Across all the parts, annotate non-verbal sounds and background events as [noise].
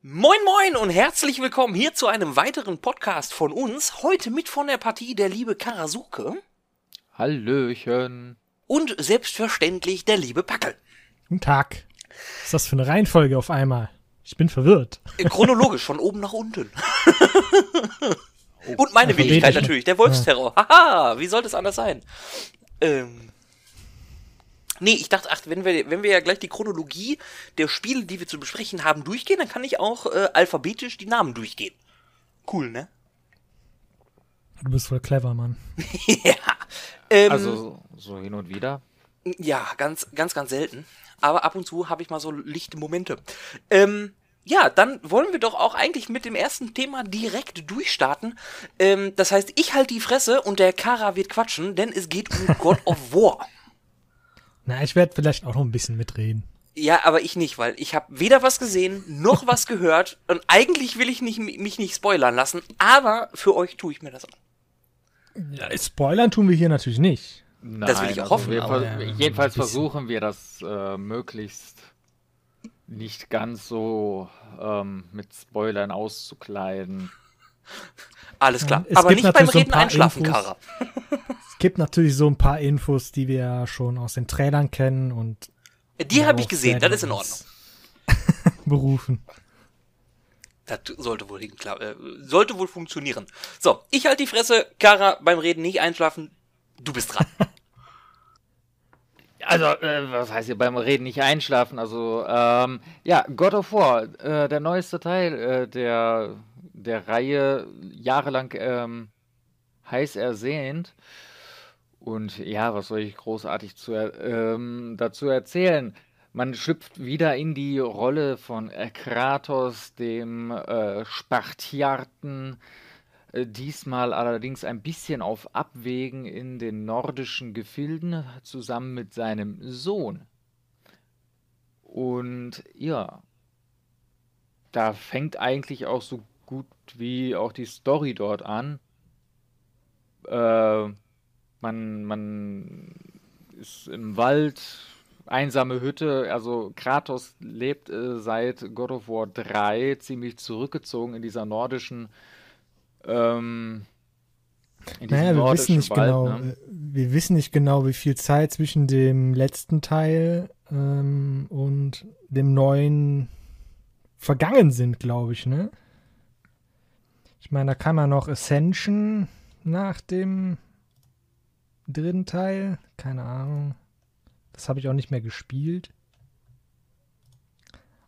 Moin moin und herzlich willkommen hier zu einem weiteren Podcast von uns. Heute mit von der Partie der liebe Karasuke Hallöchen. und selbstverständlich der liebe Packel. Guten Tag. Was ist das für eine Reihenfolge auf einmal? Ich bin verwirrt. Chronologisch von oben nach unten. [laughs] und meine Wenigkeit natürlich, der Wolfsterror. Haha, wie sollte es anders sein? Ähm. Nee, ich dachte, ach, wenn wir, wenn wir ja gleich die Chronologie der Spiele, die wir zu besprechen haben, durchgehen, dann kann ich auch äh, alphabetisch die Namen durchgehen. Cool, ne? Du bist voll clever, Mann. [laughs] ja. Ähm, Also so- hin und wieder. Ja, ganz, ganz, ganz selten. Aber ab und zu habe ich mal so lichte Momente. Ähm, ja, dann wollen wir doch auch eigentlich mit dem ersten Thema direkt durchstarten. Ähm, das heißt, ich halte die Fresse und der Kara wird quatschen, denn es geht um God of War. Na, ich werde vielleicht auch noch ein bisschen mitreden. Ja, aber ich nicht, weil ich habe weder was gesehen noch was gehört [laughs] und eigentlich will ich nicht, mich nicht spoilern lassen, aber für euch tue ich mir das an. Ja, spoilern tun wir hier natürlich nicht. Nein, Das will ich auch also hoffen, Wir aber, vers- ja, jedenfalls versuchen wir das äh, möglichst nicht ganz so ähm, mit Spoilern auszukleiden. Alles klar. Es aber nicht beim so Reden paar einschlafen, Infos. Kara. [laughs] Es gibt natürlich so ein paar Infos, die wir ja schon aus den Trailern kennen und Die habe ich gesehen, das ist in Ordnung. [laughs] berufen. Das sollte wohl, äh, sollte wohl funktionieren. So, ich halte die Fresse. Kara, beim Reden nicht einschlafen. Du bist dran. [laughs] Also, äh, was heißt hier beim Reden nicht einschlafen? Also, ähm, ja, God of War, äh, der neueste Teil äh, der, der Reihe, jahrelang ähm, heiß ersehnt. Und ja, was soll ich großartig zu, ähm, dazu erzählen? Man schlüpft wieder in die Rolle von äh, Kratos, dem äh, Spartiaten, äh, Diesmal allerdings ein bisschen auf Abwägen in den nordischen Gefilden, zusammen mit seinem Sohn. Und ja, da fängt eigentlich auch so gut wie auch die Story dort an. Äh, man, man ist im Wald, einsame Hütte. Also Kratos lebt äh, seit God of War 3 ziemlich zurückgezogen in dieser nordischen ähm, in Naja, wir wissen nicht Wald, genau, ne? äh, wir wissen nicht genau, wie viel Zeit zwischen dem letzten Teil ähm, und dem neuen vergangen sind, glaube ich, ne? Ich meine, da kam ja noch Ascension nach dem dritten Teil. Keine Ahnung. Das habe ich auch nicht mehr gespielt.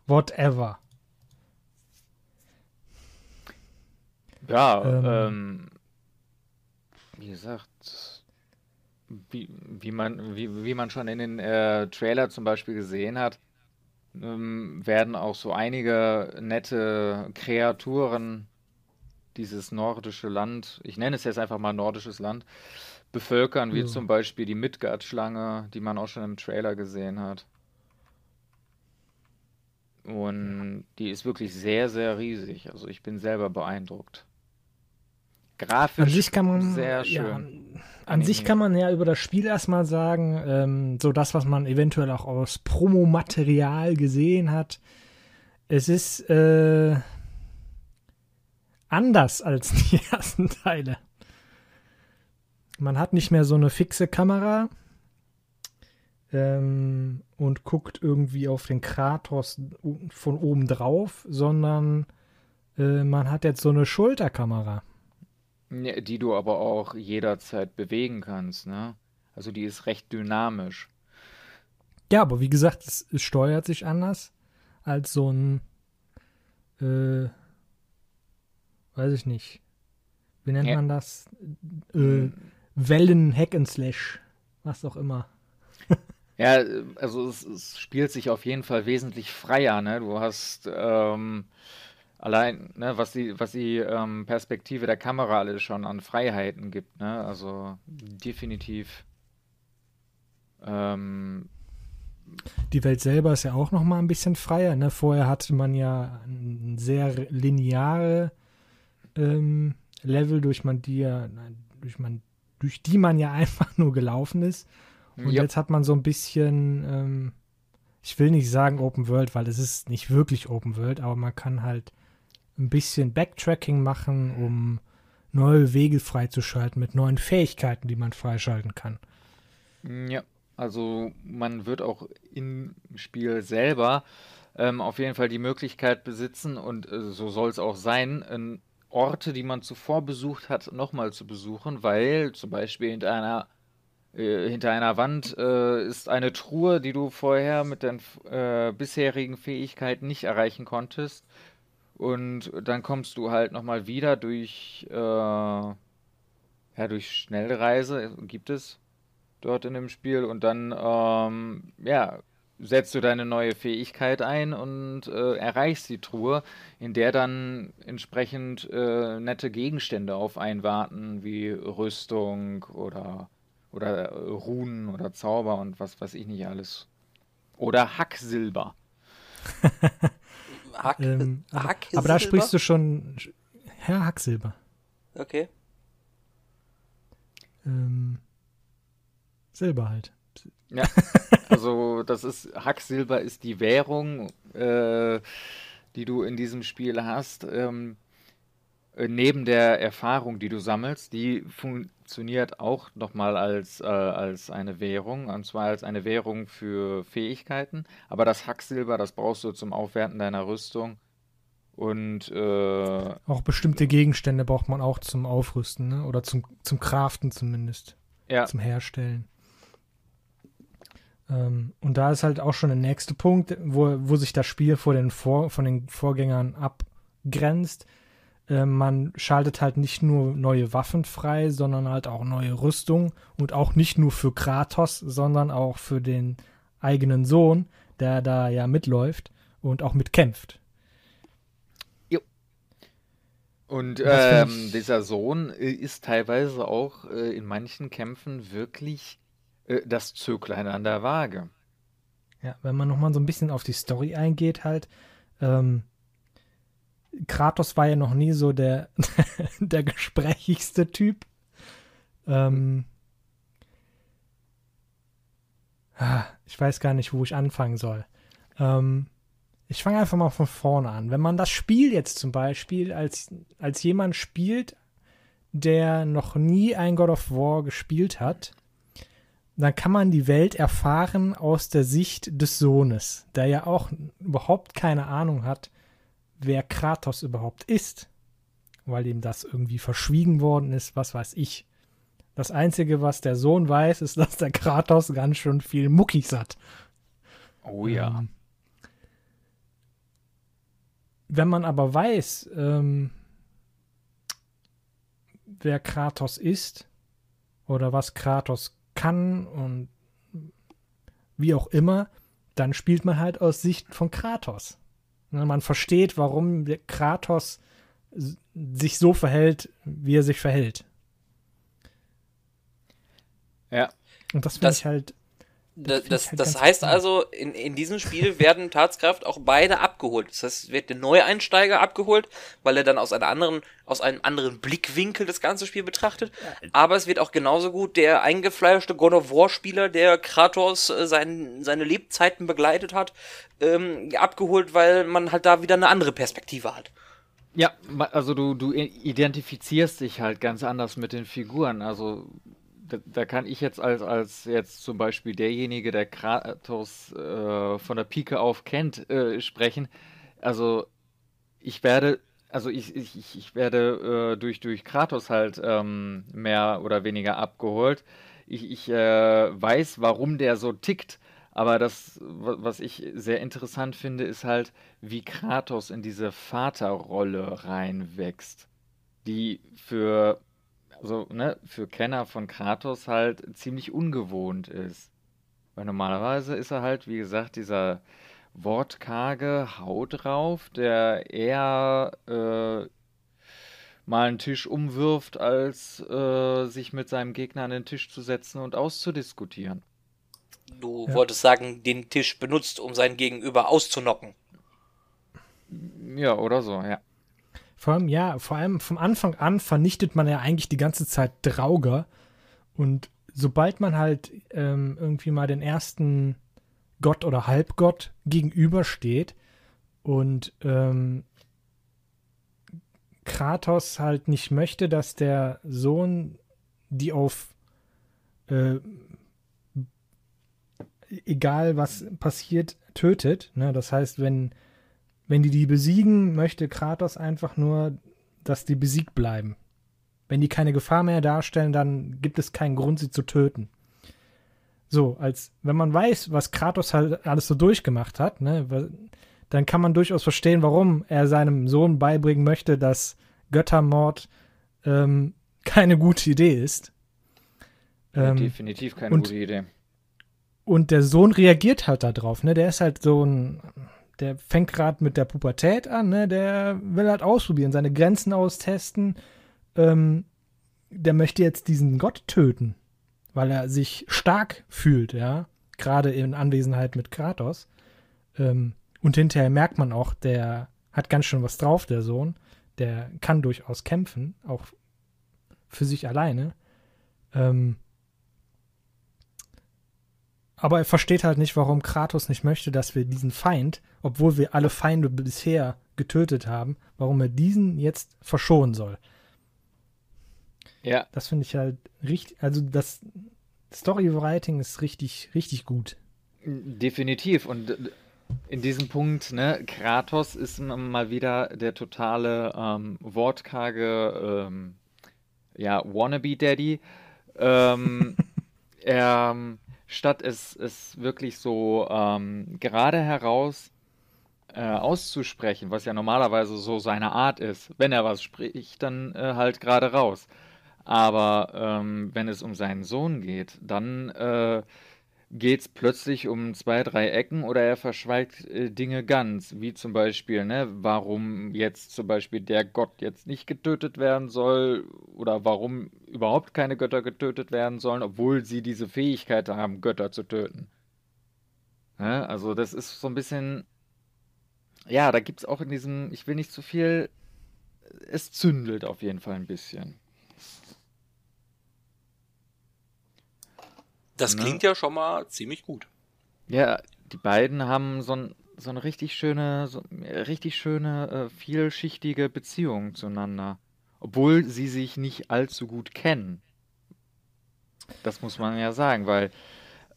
Whatever. Ja, Ähm. ähm, wie gesagt, wie, wie, man, wie, wie man schon in den äh, Trailer zum Beispiel gesehen hat, ähm, werden auch so einige nette Kreaturen dieses nordische Land, ich nenne es jetzt einfach mal nordisches Land, bevölkern, wie Ja. zum Beispiel die Midgard-Schlange, die man auch schon im Trailer gesehen hat. Und die ist wirklich sehr, sehr riesig. Also ich bin selber beeindruckt. An Grafisch sich kann man sehr ja, schön. an sich kann man ja über das Spiel erstmal sagen, ähm, so das, was man eventuell auch aus Promomaterial gesehen hat, es ist äh, anders als die [laughs] ersten Teile. Man hat nicht mehr so eine fixe Kamera ähm, und guckt irgendwie auf den Kratos von oben drauf, sondern äh, man hat jetzt so eine Schulterkamera. Ja, Die du aber auch jederzeit bewegen kannst, ne? Also die ist recht dynamisch. Ja, aber wie gesagt, es, es steuert sich anders als so ein, äh, weiß ich nicht. Wie nennt Ja. man das? Äh, Wellen Hack and Slash, was auch immer. Ja, also es, es spielt sich auf jeden Fall wesentlich freier, ne? Du hast ähm, allein, ne, was die, was die ähm, Perspektive der Kamera alles schon an Freiheiten gibt, ne? Also definitiv. Ähm, Die Welt selber ist ja auch noch mal ein bisschen freier. Ne? Vorher hatte man ja ein sehr lineare ähm, Level, durch man die ja, durch man, durch die man ja [laughs] einfach nur gelaufen ist. Und Ja. jetzt hat man so ein bisschen, ähm, ich will nicht sagen Open World, weil es ist nicht wirklich Open World, aber man kann halt ein bisschen Backtracking machen, um neue Wege freizuschalten mit neuen Fähigkeiten, die man freischalten kann. Ja, also man wird auch im Spiel selber ähm, auf jeden Fall die Möglichkeit besitzen und äh, so soll es auch sein, äh, Orte, die man zuvor besucht hat, nochmal zu besuchen, weil zum Beispiel hinter einer, äh, hinter einer Wand äh, ist eine Truhe, die du vorher mit deinen äh, bisherigen Fähigkeiten nicht erreichen konntest. Und dann kommst du halt nochmal wieder durch, äh, ja, durch Schnellreise, gibt es dort in dem Spiel. Und dann, ähm, ja, setzt du deine neue Fähigkeit ein und äh, erreichst die Truhe, in der dann entsprechend äh, nette Gegenstände auf einen warten, wie Rüstung oder, oder äh, Runen oder Zauber und was weiß ich nicht alles. Oder Hacksilber. [laughs] Hack, ähm, Hack aber da sprichst du schon Herr Hacksilber. Okay. Ähm, Silber halt. Ja, also das ist, Hacksilber ist die Währung, äh, die du in diesem Spiel hast. Ähm, äh, neben der Erfahrung, die du sammelst, die funktioniert auch nochmal als, äh, als eine Währung, und zwar als eine Währung für Fähigkeiten. Aber das Hacksilber, das brauchst du zum Aufwerten deiner Rüstung. Und äh, auch bestimmte Gegenstände braucht man auch zum Aufrüsten, ne? Oder zum, zum Craften zumindest. Ja. Zum Herstellen. Ähm, und da ist halt auch schon der nächste Punkt, wo, wo sich das Spiel vor den vor, von den Vorgängern abgrenzt. Äh, man schaltet halt nicht nur neue Waffen frei, sondern halt auch neue Rüstung und auch nicht nur für Kratos, sondern auch für den eigenen Sohn, der da ja mitläuft und auch mitkämpft. Und ähm, dieser Sohn äh, ist teilweise auch äh, in manchen Kämpfen wirklich das Zöglein an der Waage. Ja, wenn man nochmal so ein bisschen auf die Story eingeht, halt, ähm, Kratos war ja noch nie so der, [laughs] der gesprächigste Typ. Ähm, ah, ich weiß gar nicht, wo ich anfangen soll. Ähm, ich fange einfach mal von vorne an. Wenn man das Spiel jetzt zum Beispiel als, als jemand spielt, der noch nie ein God of War gespielt hat, dann kann man die Welt erfahren aus der Sicht des Sohnes, der ja auch überhaupt keine Ahnung hat, wer Kratos überhaupt ist, weil ihm das irgendwie verschwiegen worden ist, was weiß ich. Das Einzige, was der Sohn weiß, ist, [laughs] dass der Kratos ganz schön viel Muckis hat. Oh ja. Ähm, wenn man aber weiß, ähm, wer Kratos ist oder was Kratos kann und wie auch immer, dann spielt man halt aus Sicht von Kratos. Man versteht, warum Kratos sich so verhält, wie er sich verhält. Ja. Und das finde ich halt das, das, halt das heißt also, in, in diesem Spiel werden Tatskraft auch beide abgeholt. Das heißt, es wird der Neueinsteiger abgeholt, weil er dann aus einer anderen, aus einem anderen Blickwinkel das ganze Spiel betrachtet. Aber es wird auch genauso gut der eingefleischte God of War Spieler, der Kratos äh, sein, seine Lebzeiten begleitet hat, ähm, abgeholt, weil man halt da wieder eine andere Perspektive hat. Ja, also du, du identifizierst dich halt ganz anders mit den Figuren. Also da, da, kann ich jetzt als, als jetzt zum Beispiel derjenige, der Kratos äh, von der Pike auf kennt, äh, sprechen. Also ich werde, also ich, ich, ich werde äh, durch, durch Kratos halt ähm, mehr oder weniger abgeholt. Ich, ich äh, weiß, warum der so tickt. Aber das, was ich sehr interessant finde, ist halt, wie Kratos in diese Vaterrolle reinwächst, die für so, ne, für Kenner von Kratos halt ziemlich ungewohnt ist. Weil normalerweise ist er halt, wie gesagt, dieser wortkarge Haut drauf, der eher äh, mal einen Tisch umwirft, als äh, sich mit seinem Gegner an den Tisch zu setzen und auszudiskutieren. Du ja. wolltest sagen, den Tisch benutzt, um sein Gegenüber auszunocken. Ja, oder so, ja. Vor allem, ja, vor allem vom Anfang an vernichtet man ja eigentlich die ganze Zeit Drauger. Und sobald man halt ähm, irgendwie mal den ersten Gott oder Halbgott gegenübersteht und ähm, Kratos halt nicht möchte, dass der Sohn die auf äh, egal was passiert, tötet. Ne? Das heißt, wenn, wenn die die besiegen, möchte Kratos einfach nur, dass die besiegt bleiben. Wenn die keine Gefahr mehr darstellen, dann gibt es keinen Grund, sie zu töten. So, als wenn man weiß, was Kratos halt alles so durchgemacht hat, ne, dann kann man durchaus verstehen, warum er seinem Sohn beibringen möchte, dass Göttermord ähm, keine gute Idee ist. Ähm, definitiv keine und, gute Idee. Und der Sohn reagiert halt darauf, ne? Der ist halt so ein, der fängt gerade mit der Pubertät an, ne? Der will halt ausprobieren, seine Grenzen austesten. Ähm, der möchte jetzt diesen Gott töten, weil er sich stark fühlt, ja. Gerade in Anwesenheit mit Kratos. Ähm, und hinterher merkt man auch, der hat ganz schön was drauf, der Sohn. Der kann durchaus kämpfen, auch für sich alleine. Ähm, aber er versteht halt nicht, warum Kratos nicht möchte, dass wir diesen Feind, obwohl wir alle Feinde bisher getötet haben, warum er diesen jetzt verschonen soll. Ja. Das finde ich halt richtig, also das Storywriting ist richtig, richtig gut. Definitiv. Und in diesem Punkt, ne, Kratos ist mal wieder der totale ähm, wortkarge ähm, ja, Wannabe-Daddy. Ähm, [laughs] er statt es, es wirklich so ähm, gerade heraus äh, auszusprechen, was ja normalerweise so seine Art ist. Wenn er was spricht, dann äh, halt gerade raus. Aber ähm, wenn es um seinen Sohn geht, dann äh, geht es plötzlich um zwei, drei Ecken oder er verschweigt äh, Dinge ganz, wie zum Beispiel, ne, warum jetzt zum Beispiel der Gott jetzt nicht getötet werden soll oder warum überhaupt keine Götter getötet werden sollen, obwohl sie diese Fähigkeit haben, Götter zu töten. Ne, also das ist so ein bisschen, ja, da gibt es auch in diesem, ich will nicht zu viel, es zündelt auf jeden Fall ein bisschen. Das ne? klingt ja schon mal ziemlich gut. Ja, die beiden haben so, ein, so eine richtig schöne, so, richtig schöne, äh, vielschichtige Beziehung zueinander. Obwohl sie sich nicht allzu gut kennen. Das muss man ja sagen, weil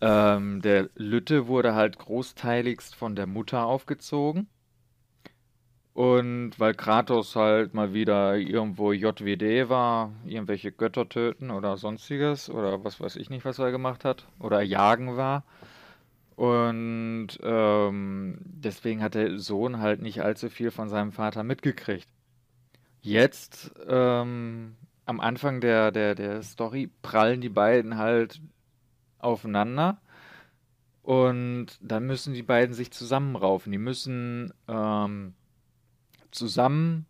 ähm, der Lütte wurde halt großteiligst von der Mutter aufgezogen. Und weil Kratos halt mal wieder irgendwo JWD war, irgendwelche Götter töten oder sonstiges oder was weiß ich nicht, was er gemacht hat, oder jagen war. Und ähm, deswegen hat der Sohn halt nicht allzu viel von seinem Vater mitgekriegt. Jetzt, ähm, am Anfang der, der, der Story, prallen die beiden halt aufeinander. Und dann müssen die beiden sich zusammenraufen. Die müssen ähm, zusammen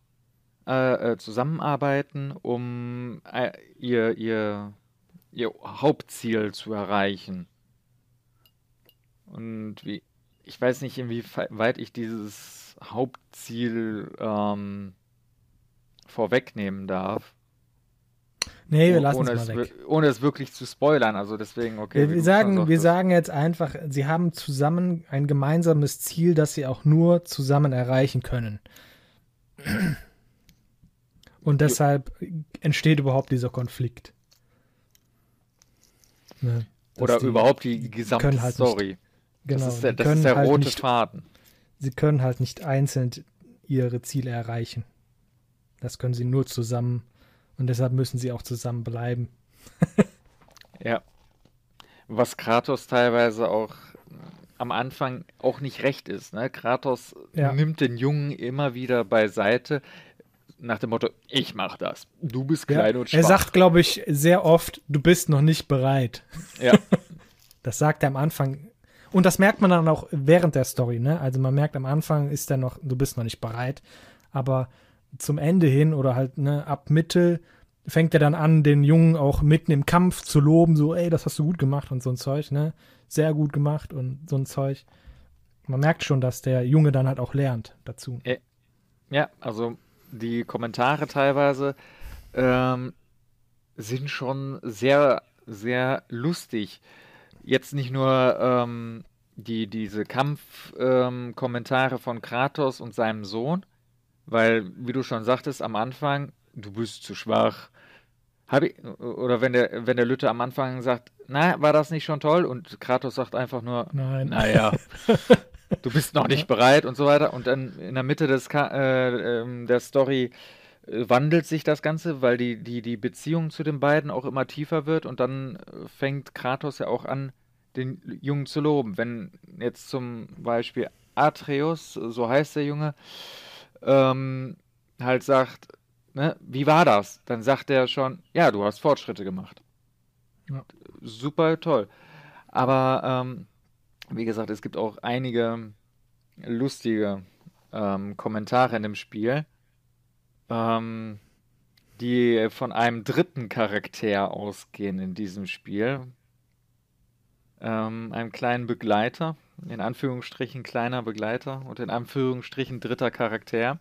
äh, äh, zusammenarbeiten, um äh, ihr, ihr, ihr Hauptziel zu erreichen. Und wie, ich weiß nicht, inwieweit ich dieses Hauptziel ähm, vorwegnehmen darf. Nee, wir lassen ohne es mal weg. Ohne es wirklich zu spoilern, also deswegen, okay. Wir, wir sagen, wir sagen jetzt einfach, sie haben zusammen ein gemeinsames Ziel, das sie auch nur zusammen erreichen können. Und deshalb entsteht überhaupt dieser Konflikt. Ne, Oder die, überhaupt die gesamte halt Story. Nicht, genau, das ist der, das ist der halt rote nicht, Faden. Sie können halt nicht einzeln ihre Ziele erreichen. Das können sie nur zusammen. Und deshalb müssen sie auch zusammen bleiben. [laughs] ja. Was Kratos teilweise auch am Anfang auch nicht recht ist. Ne? Kratos ja. nimmt den Jungen immer wieder beiseite nach dem Motto, ich mach das. Du bist klein ja. und schwach. Er sagt, glaube ich, sehr oft, du bist noch nicht bereit. Ja. [laughs] das sagt er am Anfang. Und das merkt man dann auch während der Story, ne? Also man merkt am Anfang ist er noch, du bist noch nicht bereit. Aber zum Ende hin oder halt, ne, ab Mitte fängt er dann an, den Jungen auch mitten im Kampf zu loben, so, ey, das hast du gut gemacht und so ein Zeug, ne? Sehr gut gemacht und so ein Zeug. Man merkt schon, dass der Junge dann halt auch lernt dazu. Ja, also die Kommentare teilweise ähm, sind schon sehr, sehr lustig. Jetzt nicht nur, ähm, die, diese Kampfkommentare ähm, von Kratos und seinem Sohn, weil, wie du schon sagtest am Anfang, du bist zu schwach. Hab ich, oder wenn der, wenn der Lütte am Anfang sagt, na, war das nicht schon toll? Und Kratos sagt einfach nur, Nein. naja, [laughs] du bist noch nicht bereit und so weiter. Und dann in der Mitte des äh, äh, der Story äh, wandelt sich das Ganze, weil die, die, die Beziehung zu den beiden auch immer tiefer wird und dann äh, fängt Kratos ja auch an, den Jungen zu loben. Wenn jetzt zum Beispiel Atreus, so heißt der Junge, ähm, halt sagt, ne, wie war das? Dann sagt er schon, ja, du hast Fortschritte gemacht. Ja. Super toll. Aber ähm, wie gesagt, es gibt auch einige lustige ähm, Kommentare in dem Spiel, ähm, die von einem dritten Charakter ausgehen in diesem Spiel. Ähm, einem kleinen Begleiter, in Anführungsstrichen kleiner Begleiter und in Anführungsstrichen dritter Charakter.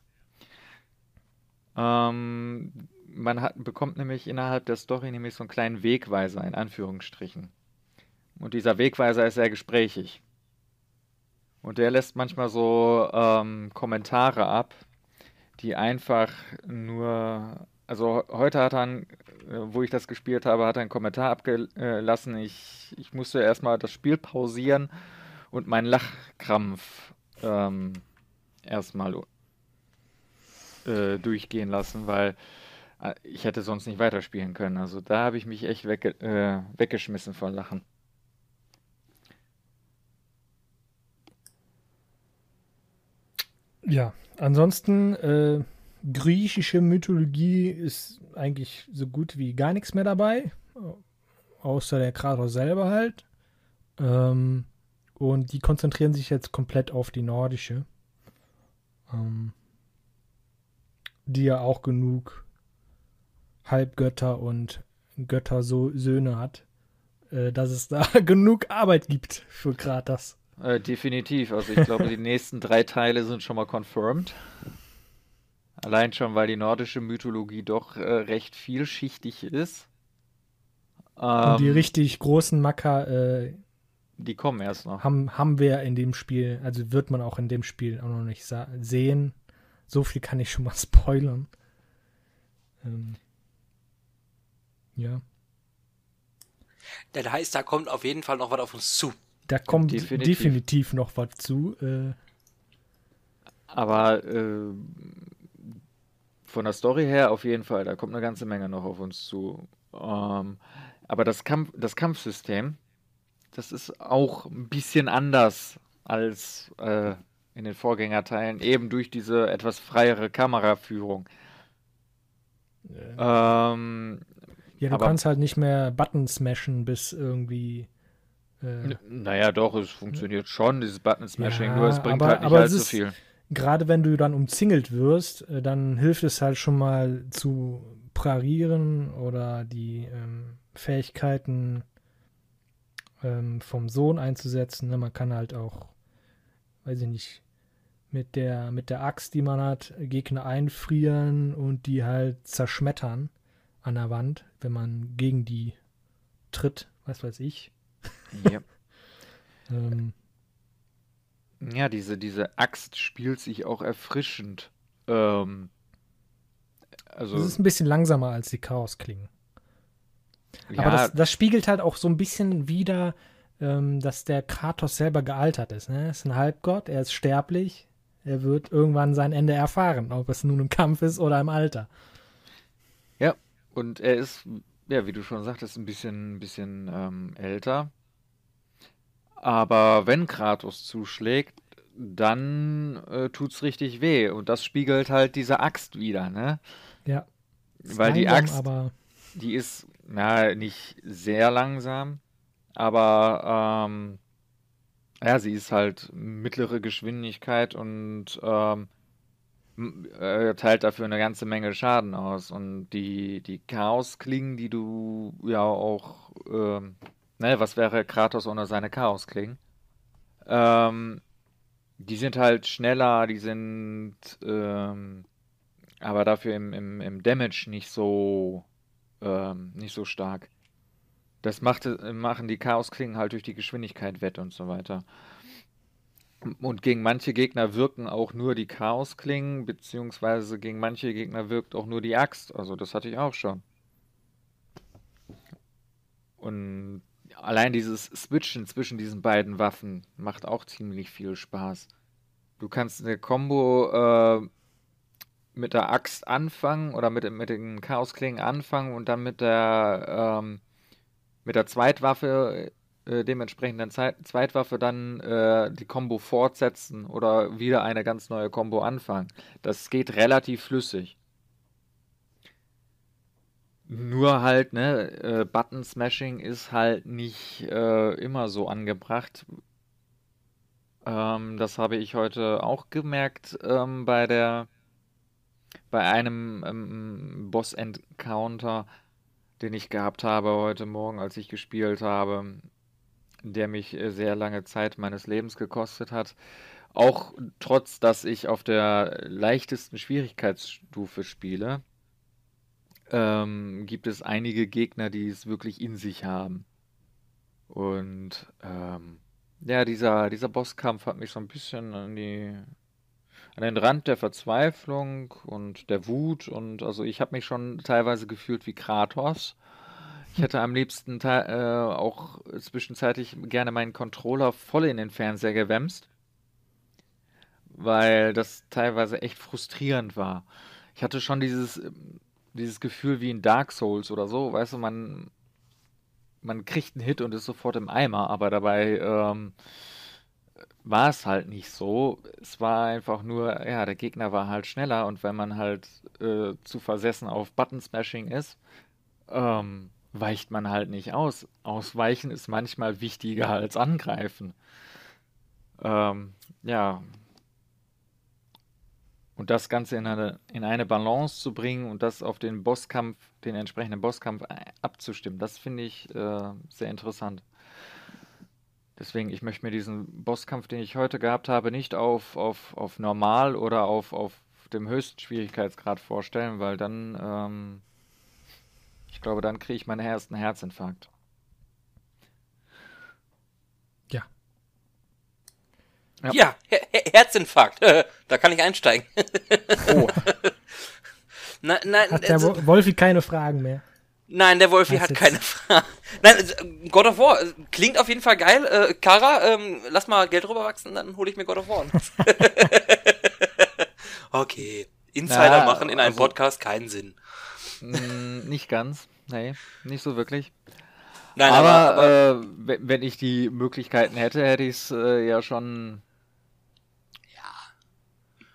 Ähm, man hat, bekommt nämlich innerhalb der Story nämlich so einen kleinen Wegweiser, in Anführungsstrichen. Und dieser Wegweiser ist sehr gesprächig. Und der lässt manchmal so ähm, Kommentare ab, die einfach nur. Also heute hat er, wo ich das gespielt habe, hat er einen Kommentar abgelassen. Ich, ich musste erstmal das Spiel pausieren und meinen Lachkrampf ähm, erstmal äh, durchgehen lassen, weil äh, ich hätte sonst nicht weiterspielen können. Also da habe ich mich echt wegge äh, weggeschmissen vor Lachen. Ja, ansonsten äh, griechische Mythologie ist eigentlich so gut wie gar nichts mehr dabei, außer der Kratos selber halt. Ähm, und die konzentrieren sich jetzt komplett auf die nordische, ähm, die ja auch genug Halbgötter und Götter-Söhne hat, äh, dass es da [laughs] genug Arbeit gibt für Kratos. Äh, definitiv. Also ich glaube, die nächsten drei Teile sind schon mal confirmed. Allein schon, weil die nordische Mythologie doch äh, recht vielschichtig ist. Ähm, Und die richtig großen Macker, äh, die kommen erst noch. Haben, haben wir in dem Spiel, also wird man auch in dem Spiel auch noch nicht sehen. So viel kann ich schon mal [laughs] spoilern. Ähm, ja. Das heißt, da kommt auf jeden Fall noch was auf uns zu. Da kommt definitiv, definitiv noch was zu. Äh. Aber äh, von der Story her auf jeden Fall, da kommt eine ganze Menge noch auf uns zu. Ähm, aber das, Kampf, das Kampfsystem, das ist auch ein bisschen anders als äh, in den Vorgängerteilen, eben durch diese etwas freiere Kameraführung. Ja, ähm, ja du kannst halt nicht mehr Button smashen bis irgendwie äh, naja, doch, es funktioniert schon, dieses Button-Smashing, ja, nur es bringt aber, halt nicht allzu viel. Gerade wenn du dann umzingelt wirst, äh, dann hilft es halt schon mal zu parieren oder die ähm, Fähigkeiten ähm, vom Sohn einzusetzen. Ne? Man kann halt auch, weiß ich nicht, mit der, mit der Axt, die man hat, Gegner einfrieren und die halt zerschmettern an der Wand, wenn man gegen die tritt, was weiß ich. Ja. [laughs] ähm. Ja, diese, diese Axt spielt sich auch erfrischend. Ähm, also es ist ein bisschen langsamer als die Chaos-Klingen. Ja. Aber das, das, spiegelt halt auch so ein bisschen wieder, ähm, dass der Kratos selber gealtert ist. Ne? Er ist ein Halbgott, er ist sterblich. Er wird irgendwann sein Ende erfahren, ob es nun im Kampf ist oder im Alter. Ja, und er ist, ja, wie du schon sagtest, ein bisschen, ein bisschen ähm, älter. Aber wenn Kratos zuschlägt, dann äh, tut's richtig weh. Und das spiegelt halt diese Axt wieder, ne? Ja. Weil die Axt, aber... die ist, na, nicht sehr langsam, aber ähm, ja, sie ist halt mittlere Geschwindigkeit und ähm, äh, teilt dafür eine ganze Menge Schaden aus. Und die, die Chaos-Klingen, die du ja auch ähm, Ne, was wäre Kratos ohne seine Chaos-Klingen? Ähm, die sind halt schneller, die sind ähm, aber dafür im, im, im Damage nicht so ähm, nicht so stark. Das macht, machen die Chaos-Klingen halt durch die Geschwindigkeit wett und so weiter. Und gegen manche Gegner wirken auch nur die Chaosklingen, beziehungsweise gegen manche Gegner wirkt auch nur die Axt. Also das hatte ich auch schon. Und allein dieses Switchen zwischen diesen beiden Waffen macht auch ziemlich viel Spaß. Du kannst eine Combo äh, mit der Axt anfangen oder mit, mit den Chaosklingen anfangen und dann mit der ähm, mit der Zweitwaffe äh, dementsprechend dann Zeit, Zweitwaffe dann äh, die Combo fortsetzen oder wieder eine ganz neue Combo anfangen. Das geht relativ flüssig. Nur halt, ne, äh, Button Smashing ist halt nicht äh, immer so angebracht. Ähm, das habe ich heute auch gemerkt ähm, bei der bei einem ähm, Boss Encounter, den ich gehabt habe heute Morgen, als ich gespielt habe, der mich äh, sehr lange Zeit meines Lebens gekostet hat. Auch trotz, dass ich auf der leichtesten Schwierigkeitsstufe spiele ähm, gibt es einige Gegner, die es wirklich in sich haben. Und ähm, ja, dieser, dieser Bosskampf hat mich so ein bisschen an die an den Rand der Verzweiflung und der Wut und also ich habe mich schon teilweise gefühlt wie Kratos. Ich hätte am liebsten äh, auch zwischenzeitlich gerne meinen Controller voll in den Fernseher gewämst, weil das teilweise echt frustrierend war. Ich hatte schon dieses dieses Gefühl wie in Dark Souls oder so, weißt du, man, man kriegt einen Hit und ist sofort im Eimer, aber dabei ähm, war es halt nicht so. Es war einfach nur, ja, der Gegner war halt schneller und wenn man halt äh, zu versessen auf Button Smashing ist, ähm, weicht man halt nicht aus. Ausweichen ist manchmal wichtiger als angreifen. Ähm, ja, und das Ganze in eine, in eine Balance zu bringen und das auf den Bosskampf, den entsprechenden Bosskampf äh, abzustimmen, das finde ich äh, sehr interessant. Deswegen, ich möchte mir diesen Bosskampf, den ich heute gehabt habe, nicht auf, auf, auf normal oder auf, auf dem höchsten Schwierigkeitsgrad vorstellen, weil dann, ähm, ich glaube, dann kriege ich meinen ersten Herzinfarkt. Ja, ja Her Herzinfarkt. [laughs] da kann ich einsteigen. oh. [laughs] nein, nein, hat der also, Wolfi keine Fragen mehr? Nein, der Wolfi hat keine Fragen. Nein, also, God of War äh, klingt auf jeden Fall geil. Äh, Kara, ähm, lass mal Geld rüberwachsen, dann hole ich mir God of War. [laughs] okay. Insider ja, machen in einem also, Podcast keinen Sinn. Mm, nicht ganz. Nee, nicht so wirklich. Nein, aber, aber, aber äh, wenn ich die Möglichkeiten hätte, hätte ich es äh, ja schon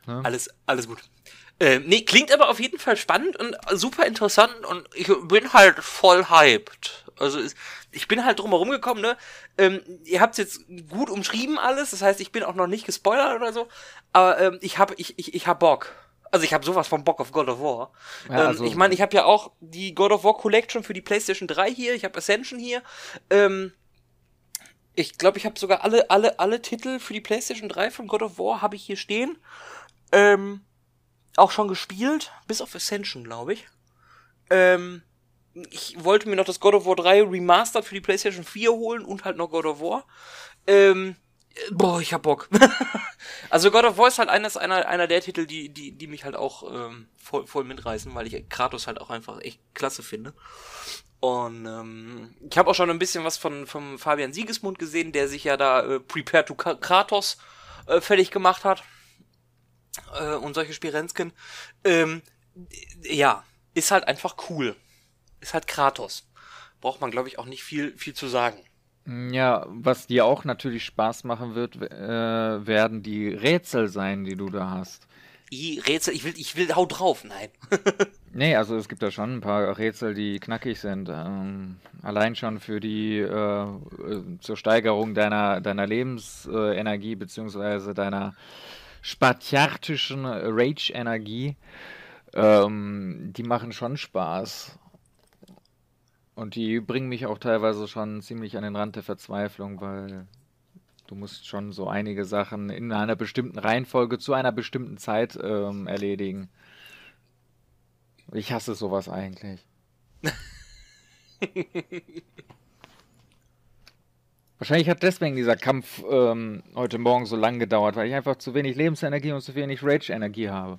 Ne? Alles, alles gut. Äh, nee, klingt aber auf jeden Fall spannend und super interessant und ich bin halt voll hyped. Also ich bin halt drumherum gekommen, ne? Ähm, ihr habt jetzt gut umschrieben alles, das heißt, ich bin auch noch nicht gespoilert oder so, aber ähm, ich hab, ich, ich, ich hab Bock. Also ich habe sowas von Bock auf God of War. Ja, ähm, also, ich meine, ich habe ja auch die God of War Collection für die PlayStation 3 hier, ich habe Ascension hier. Ähm, ich glaube, ich habe sogar alle, alle, alle Titel für die PlayStation 3 von God of War habe ich hier stehen. Ähm, auch schon gespielt, bis auf Ascension, glaube ich. Ähm, ich wollte mir noch das God of War 3 Remastered für die PlayStation 4 holen und halt noch God of War. Ähm, boah, ich hab Bock. [laughs] also God of War ist halt eines, einer, einer der Titel, die, die, die mich halt auch ähm, voll, voll mitreißen, weil ich Kratos halt auch einfach echt klasse finde. Und ähm, ich habe auch schon ein bisschen was von vom Fabian Siegesmund gesehen, der sich ja da äh, Prepare to Kratos äh, fertig gemacht hat äh, und solche Spirensken. Ähm, ja, ist halt einfach cool. Ist halt Kratos. Braucht man, glaube ich, auch nicht viel, viel zu sagen. Ja, was dir auch natürlich Spaß machen wird, äh, werden die Rätsel sein, die du da hast. I, Rätsel, ich will, ich will, hau drauf, nein. [laughs] nee, also es gibt da schon ein paar Rätsel, die knackig sind. Ähm, allein schon für die, äh, äh zur Steigerung deiner, deiner Lebensenergie, beziehungsweise deiner spartiatischen Rage-Energie, ähm, die machen schon Spaß. Und die bringen mich auch teilweise schon ziemlich an den Rand der Verzweiflung, weil du musst schon so einige Sachen in einer bestimmten Reihenfolge zu einer bestimmten Zeit ähm, erledigen. Ich hasse sowas eigentlich. [laughs] Wahrscheinlich hat deswegen dieser Kampf ähm, heute Morgen so lang gedauert, weil ich einfach zu wenig Lebensenergie und zu wenig Rage-Energie habe.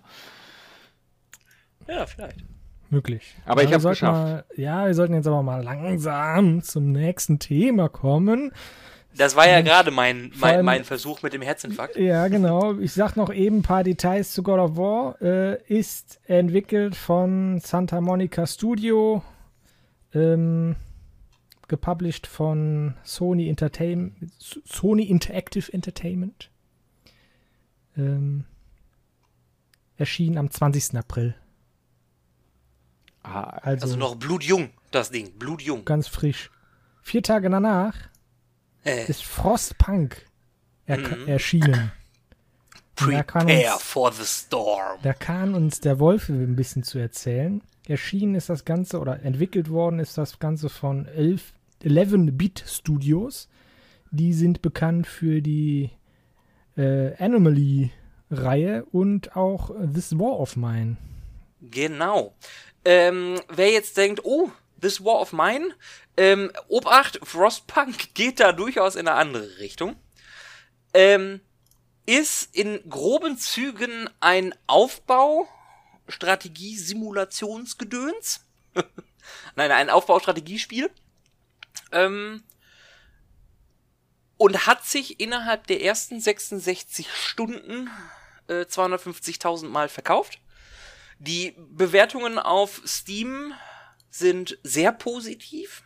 Ja, vielleicht. Möglich. Aber ich wir hab's sollten geschafft. Mal, ja, wir sollten jetzt aber mal langsam zum nächsten Thema kommen. Das war ja gerade mein, mein, allem- mein Versuch mit dem Herzinfarkt. Ja, genau. Ich sag noch eben ein paar Details zu God of War. Äh, ist entwickelt von Santa Monica Studio, ähm, gepublished von Sony Entertainment, Sony Interactive Entertainment. Ähm, erschien am 20. April. Ah, Also, Also noch blutjung, das Ding. Blutjung. ganz frisch. Vier Tage danach Äh, ist Frostpunk er Mhm. erschienen. da kann prepare uns- for the storm. Da kann uns der Wolf ein bisschen zu erzählen. Erschienen ist das Ganze oder entwickelt worden ist das Ganze von 11 11-Bit Studios. Die sind bekannt für die äh, Anomaly-Reihe und auch This War of Mine. Genau. Ähm, wer jetzt denkt, oh, This War of Mine, ähm, Obacht, Frostpunk [laughs] geht da durchaus in eine andere Richtung. Ähm, ist in groben Zügen ein Aufbau, Strategie, Simulationsgedöns. [laughs] Nein, ein Aufbaustrategiespiel. Ähm, und hat sich innerhalb der ersten 66 Stunden äh, 250.000 Mal verkauft. Die Bewertungen auf Steam sind sehr positiv.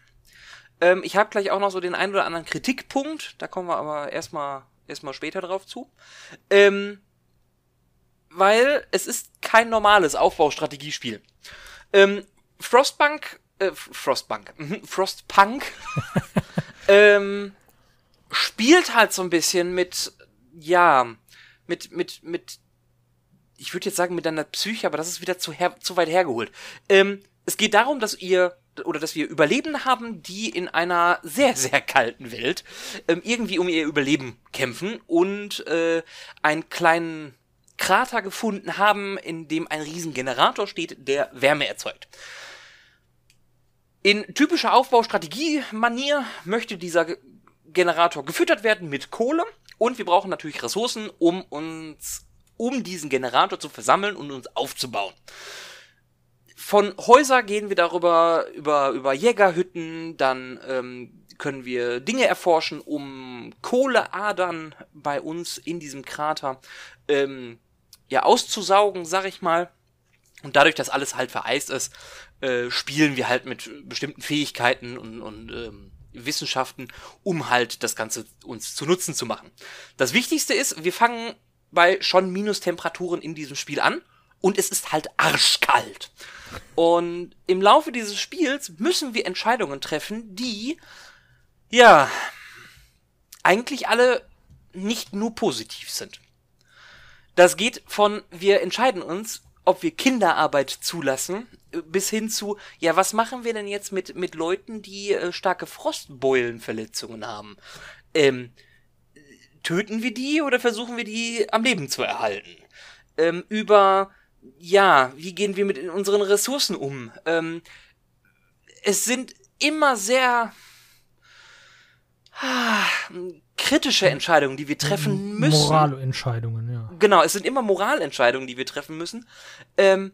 Ähm, ich habe gleich auch noch so den einen oder anderen Kritikpunkt, da kommen wir aber erstmal erstmal später drauf zu. Ähm, weil es ist kein normales Aufbaustrategiespiel. Ähm, Frostpunk, äh, Frostpunk, mhm, Frostpunk, [laughs] ähm, spielt halt so ein bisschen mit, ja, mit, mit, mit ich würde jetzt sagen mit deiner Psyche, aber das ist wieder zu, zu weit hergeholt. Ähm, es geht darum, dass ihr oder dass wir Überlebende haben, die in einer sehr, sehr kalten Welt ähm, irgendwie um ihr Überleben kämpfen und äh, einen kleinen Krater gefunden haben, in dem ein riesen Generator steht, der Wärme erzeugt. In typischer Aufbaustrategie-Manier möchte dieser Ge- Generator gefüttert werden mit Kohle und wir brauchen natürlich Ressourcen, um uns um diesen Generator zu versammeln und uns aufzubauen. Von Häuser gehen wir darüber über über Jägerhütten, dann ähm, können wir Dinge erforschen, um Kohleadern bei uns in diesem Krater ähm, ja auszusaugen, sag ich mal. Und dadurch, dass alles halt vereist ist, äh, spielen wir halt mit bestimmten Fähigkeiten und, und ähm, Wissenschaften, um halt das Ganze uns zu Nutzen zu machen. Das Wichtigste ist, wir fangen bei schon Minustemperaturen in diesem Spiel an und es ist halt arschkalt. Und im Laufe dieses Spiels müssen wir Entscheidungen treffen, die, ja, eigentlich alle nicht nur positiv sind. Das geht von, wir entscheiden uns, ob wir Kinderarbeit zulassen, bis hin zu, ja, was machen wir denn jetzt mit, mit Leuten, die äh, starke Frostbeulenverletzungen haben? Ähm, töten wir die oder versuchen wir die am Leben zu erhalten? Ähm, über, ja, wie gehen wir mit unseren Ressourcen um? Ähm, es sind immer sehr ah, kritische Entscheidungen, die wir treffen müssen. Moralentscheidungen, ja. Genau, es sind immer Moralentscheidungen, die wir treffen müssen, ähm,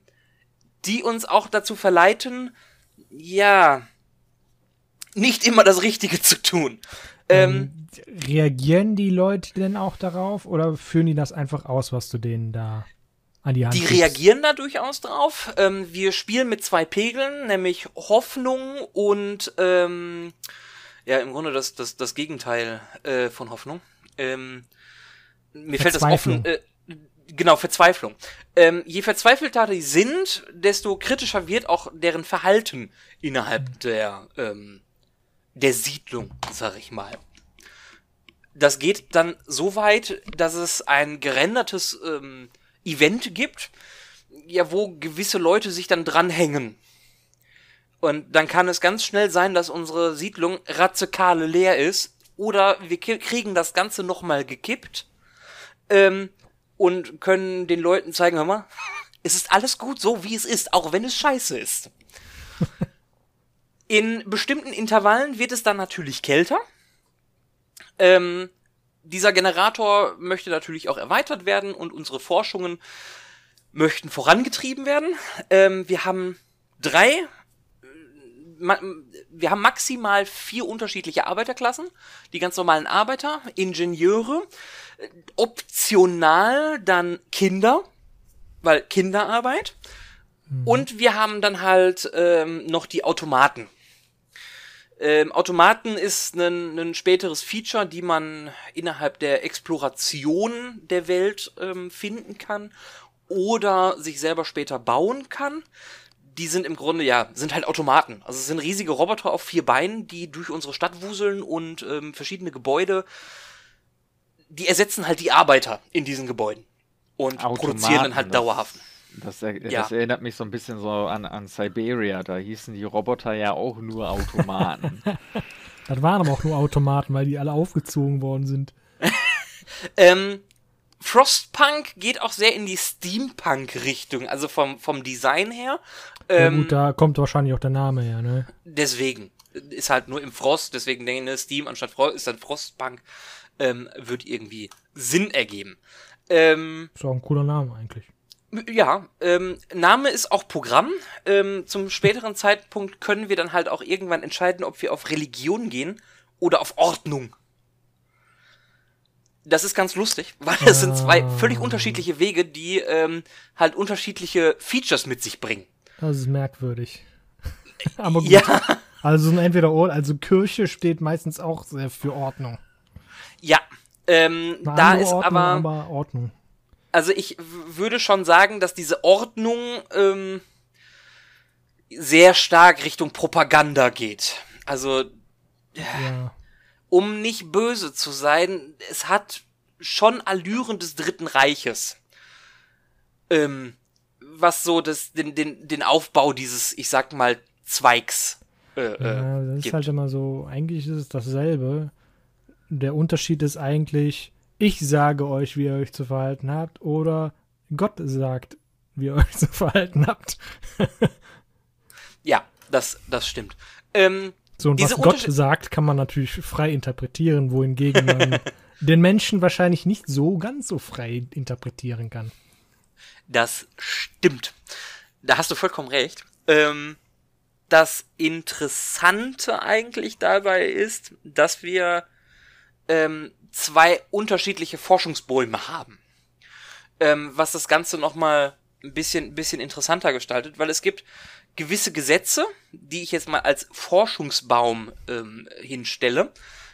die uns auch dazu verleiten, ja, nicht immer das Richtige zu tun. Ähm, Reagieren die Leute denn auch darauf oder führen die das einfach aus, was du denen da an die Hand die gibst? reagieren da durchaus drauf. Ähm, wir spielen mit zwei Pegeln, nämlich Hoffnung und ähm, ja, im Grunde das, das, das Gegenteil äh, von Hoffnung. Ähm, mir fällt das offen. Äh, genau, Verzweiflung. Ähm, je verzweifelter die sind, desto kritischer wird auch deren Verhalten innerhalb der, ähm, der Siedlung, sag ich mal. Das geht dann so weit, dass es ein gerendertes ähm, Event gibt, ja, wo gewisse Leute sich dann dranhängen. Und dann kann es ganz schnell sein, dass unsere Siedlung ratzekale leer ist. Oder wir kriegen das Ganze nochmal gekippt. Ähm, und können den Leuten zeigen, hör mal, [laughs] es ist alles gut so, wie es ist, auch wenn es scheiße ist. [laughs] In bestimmten Intervallen wird es dann natürlich kälter. Ähm, dieser Generator möchte natürlich auch erweitert werden und unsere Forschungen möchten vorangetrieben werden. Ähm, wir haben drei, äh, wir haben maximal vier unterschiedliche Arbeiterklassen. Die ganz normalen Arbeiter, Ingenieure, äh, optional dann Kinder, weil Kinderarbeit. Mhm. Und wir haben dann halt ähm, noch die Automaten. Ähm, Automaten ist ein, ein späteres Feature, die man innerhalb der Exploration der Welt ähm, finden kann oder sich selber später bauen kann. Die sind im Grunde, ja, sind halt Automaten. Also es sind riesige Roboter auf vier Beinen, die durch unsere Stadt wuseln und ähm, verschiedene Gebäude, die ersetzen halt die Arbeiter in diesen Gebäuden und Automaten, produzieren dann halt dauerhaft. Das, er, ja. das, erinnert mich so ein bisschen so an, an Siberia. Da hießen die Roboter ja auch nur Automaten. [laughs] das waren aber auch nur Automaten, weil die alle aufgezogen worden sind. [laughs] ähm, Frostpunk geht auch sehr in die Steampunk-Richtung, also vom, vom Design her. Ähm, ja gut, da kommt wahrscheinlich auch der Name her, ne? Deswegen. Ist halt nur im Frost, deswegen denke ich, ne, Steam anstatt Frost ist dann Frostpunk, ähm, wird irgendwie Sinn ergeben. Ähm, ist auch ein cooler Name eigentlich. Ja, ähm, Name ist auch Programm. Ähm, zum späteren Zeitpunkt können wir dann halt auch irgendwann entscheiden, ob wir auf Religion gehen oder auf Ordnung. Das ist ganz lustig, [laughs] weil es sind zwei völlig unterschiedliche Wege, die ähm, halt unterschiedliche Features mit sich bringen. Das ist merkwürdig. [laughs] Aber gut. Ja. Also entweder also Kirche steht meistens auch sehr für Ordnung. Ja, ähm, da ist Ordnung, aber, aber Ordnung also ich würde schon sagen, dass diese Ordnung ähm, sehr stark Richtung Propaganda geht. Also, ja. um nicht böse zu sein, es hat schon Allüren des Dritten Reiches. Ähm, was so das, den, den, den Aufbau dieses, ich sag mal, Zweigs. Äh, äh ja, das ist gibt. halt immer so, eigentlich ist es dasselbe. Der Unterschied ist eigentlich, ich sage euch, wie ihr euch zu verhalten habt, oder Gott sagt, wie ihr [laughs] euch zu verhalten habt. ja, das, das stimmt. Ähm, so, und was Gott sagt, kann man natürlich frei interpretieren, wohingegen man [laughs] den Menschen wahrscheinlich nicht so ganz so frei interpretieren kann. Das stimmt. Da hast du vollkommen recht. Ähm, das Interessante eigentlich dabei ist, dass wir ähm, zwei unterschiedliche Forschungsbäume haben. Ähm, was das Ganze nochmal ein bisschen, ein bisschen interessanter gestaltet, weil es gibt gewisse Gesetze, die ich jetzt mal als Forschungsbaum ähm, hinstelle,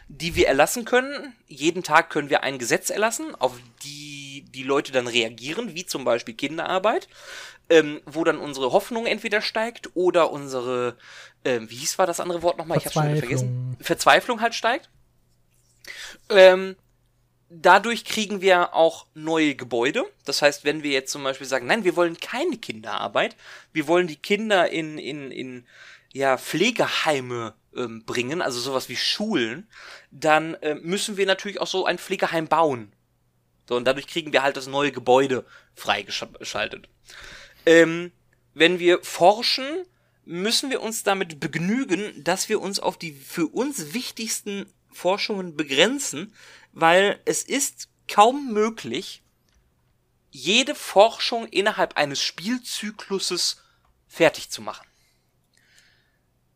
die wir erlassen können. Jeden Tag können wir ein Gesetz erlassen, auf die die Leute dann reagieren, wie zum Beispiel Kinderarbeit, ähm, wo dann unsere Hoffnung entweder steigt oder unsere, ähm, wie hieß war das andere Wort nochmal? Ich habe schon wieder vergessen. Verzweiflung halt steigt. Ähm, dadurch kriegen wir auch neue Gebäude. Das heißt, wenn wir jetzt zum Beispiel sagen, nein, wir wollen keine Kinderarbeit, wir wollen die Kinder in, in, in ja, Pflegeheime ähm, bringen, also sowas wie Schulen, dann äh, müssen wir natürlich auch so ein Pflegeheim bauen. So, und dadurch kriegen wir halt das neue Gebäude freigeschaltet. Ähm, wenn wir forschen, müssen wir uns damit begnügen, dass wir uns auf die für uns wichtigsten Forschungen begrenzen, weil es ist kaum möglich, jede Forschung innerhalb eines Spielzykluses fertig zu machen.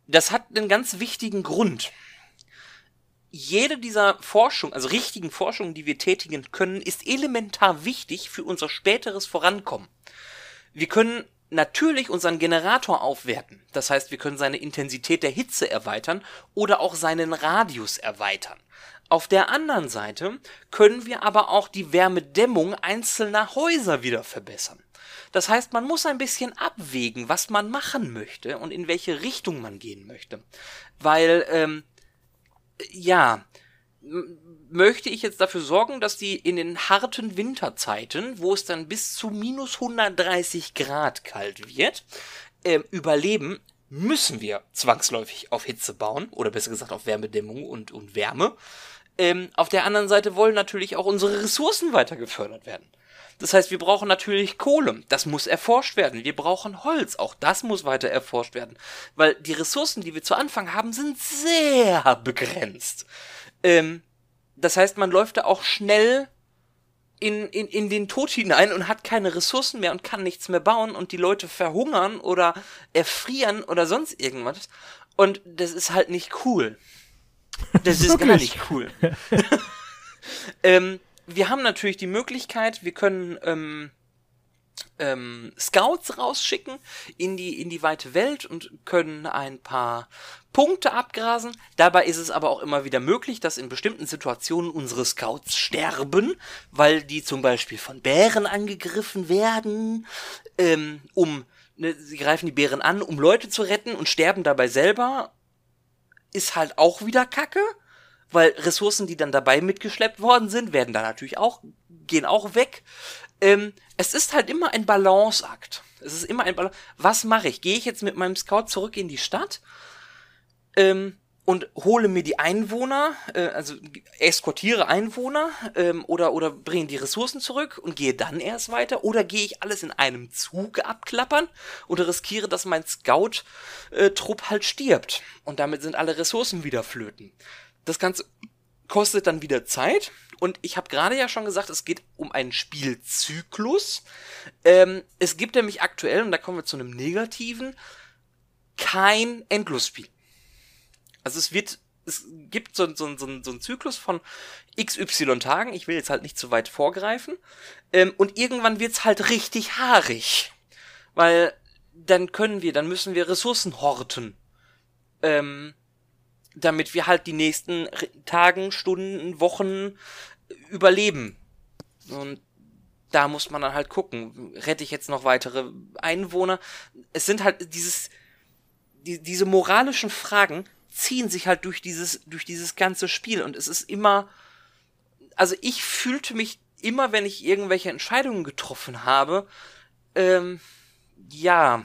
Das hat einen ganz wichtigen Grund. Jede dieser Forschung, also richtigen Forschungen, die wir tätigen können, ist elementar wichtig für unser späteres Vorankommen. Wir können natürlich unseren Generator aufwerten. Das heißt, wir können seine Intensität der Hitze erweitern oder auch seinen Radius erweitern. Auf der anderen Seite können wir aber auch die Wärmedämmung einzelner Häuser wieder verbessern. Das heißt, man muss ein bisschen abwägen, was man machen möchte und in welche Richtung man gehen möchte. Weil, ähm, ja, möchte ich jetzt dafür sorgen, dass die in den harten Winterzeiten, wo es dann bis zu minus 130 Grad kalt wird, äh, überleben, müssen wir zwangsläufig auf Hitze bauen, oder besser gesagt auf Wärmedämmung und, und Wärme. Ähm, auf der anderen Seite wollen natürlich auch unsere Ressourcen weiter gefördert werden. Das heißt, wir brauchen natürlich Kohle. Das muss erforscht werden. Wir brauchen Holz. Auch das muss weiter erforscht werden. Weil die Ressourcen, die wir zu Anfang haben, sind sehr begrenzt. Ähm, das heißt, man läuft da auch schnell in, in, in den Tod hinein und hat keine Ressourcen mehr und kann nichts mehr bauen und die Leute verhungern oder erfrieren oder sonst irgendwas. Und das ist halt nicht cool. Das [laughs] ist gar nicht cool. [laughs] ähm, wir haben natürlich die Möglichkeit, wir können ähm, ähm, Scouts rausschicken in die, in die weite Welt und können ein paar Punkte abgrasen. Dabei ist es aber auch immer wieder möglich, dass in bestimmten Situationen unsere Scouts sterben, weil die zum Beispiel von Bären angegriffen werden, ähm, um, ne, sie greifen die Bären an, um Leute zu retten und sterben dabei selber. Ist halt auch wieder Kacke, weil Ressourcen, die dann dabei mitgeschleppt worden sind, werden dann natürlich auch, gehen auch weg. Ähm, es ist halt immer ein Balanceakt. Es ist immer ein Balance. Was mache ich? Gehe ich jetzt mit meinem Scout zurück in die Stadt ähm, und hole mir die Einwohner, äh, also eskortiere Einwohner ähm, oder, oder bringe die Ressourcen zurück und gehe dann erst weiter? Oder gehe ich alles in einem Zug abklappern oder riskiere, dass mein Scout-Trupp halt stirbt? Und damit sind alle Ressourcen wieder flöten. Das Ganze kostet dann wieder Zeit und ich habe gerade ja schon gesagt, es geht um einen Spielzyklus. Ähm, es gibt nämlich aktuell, und da kommen wir zu einem negativen, kein Endlosspiel. Also es wird, es gibt so, so, so, so einen Zyklus von XY Tagen, ich will jetzt halt nicht zu weit vorgreifen, ähm, und irgendwann wird's halt richtig haarig. Weil dann können wir, dann müssen wir Ressourcen horten. Ähm, damit wir halt die nächsten Tagen, Stunden, Wochen überleben. Und da muss man dann halt gucken, rette ich jetzt noch weitere Einwohner? Es sind halt dieses, die, diese moralischen Fragen ziehen sich halt durch dieses, durch dieses ganze Spiel und es ist immer, also ich fühlte mich immer, wenn ich irgendwelche Entscheidungen getroffen habe, ähm, ja,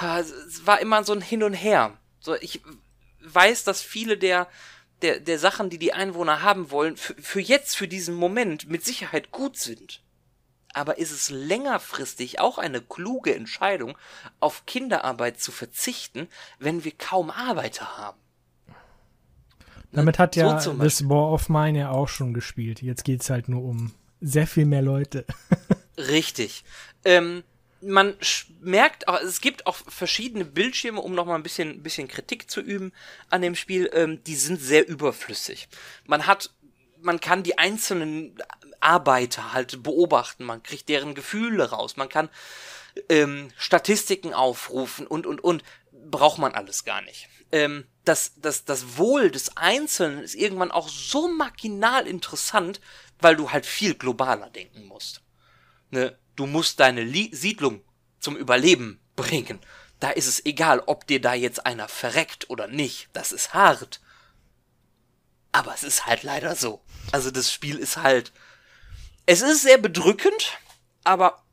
es war immer so ein Hin und Her. So, ich weiß, dass viele der, der, der Sachen, die die Einwohner haben wollen, für, für jetzt, für diesen Moment mit Sicherheit gut sind. Aber ist es längerfristig auch eine kluge Entscheidung, auf Kinderarbeit zu verzichten, wenn wir kaum Arbeiter haben? Damit hat ja so This War of Mine ja auch schon gespielt. Jetzt geht's halt nur um sehr viel mehr Leute. [laughs] Richtig. Ähm, man merkt auch, es gibt auch verschiedene Bildschirme, um nochmal ein bisschen, bisschen Kritik zu üben an dem Spiel, ähm, die sind sehr überflüssig. Man hat, man kann die einzelnen Arbeiter halt beobachten, man kriegt deren Gefühle raus, man kann ähm, Statistiken aufrufen und, und, und, braucht man alles gar nicht. Ähm, das, das, das Wohl des Einzelnen ist irgendwann auch so marginal interessant, weil du halt viel globaler denken musst. Ne? Du musst deine Lie Siedlung zum Überleben bringen. Da ist es egal, ob dir da jetzt einer verreckt oder nicht. Das ist hart. Aber es ist halt leider so. Also das Spiel ist halt. Es ist sehr bedrückend, aber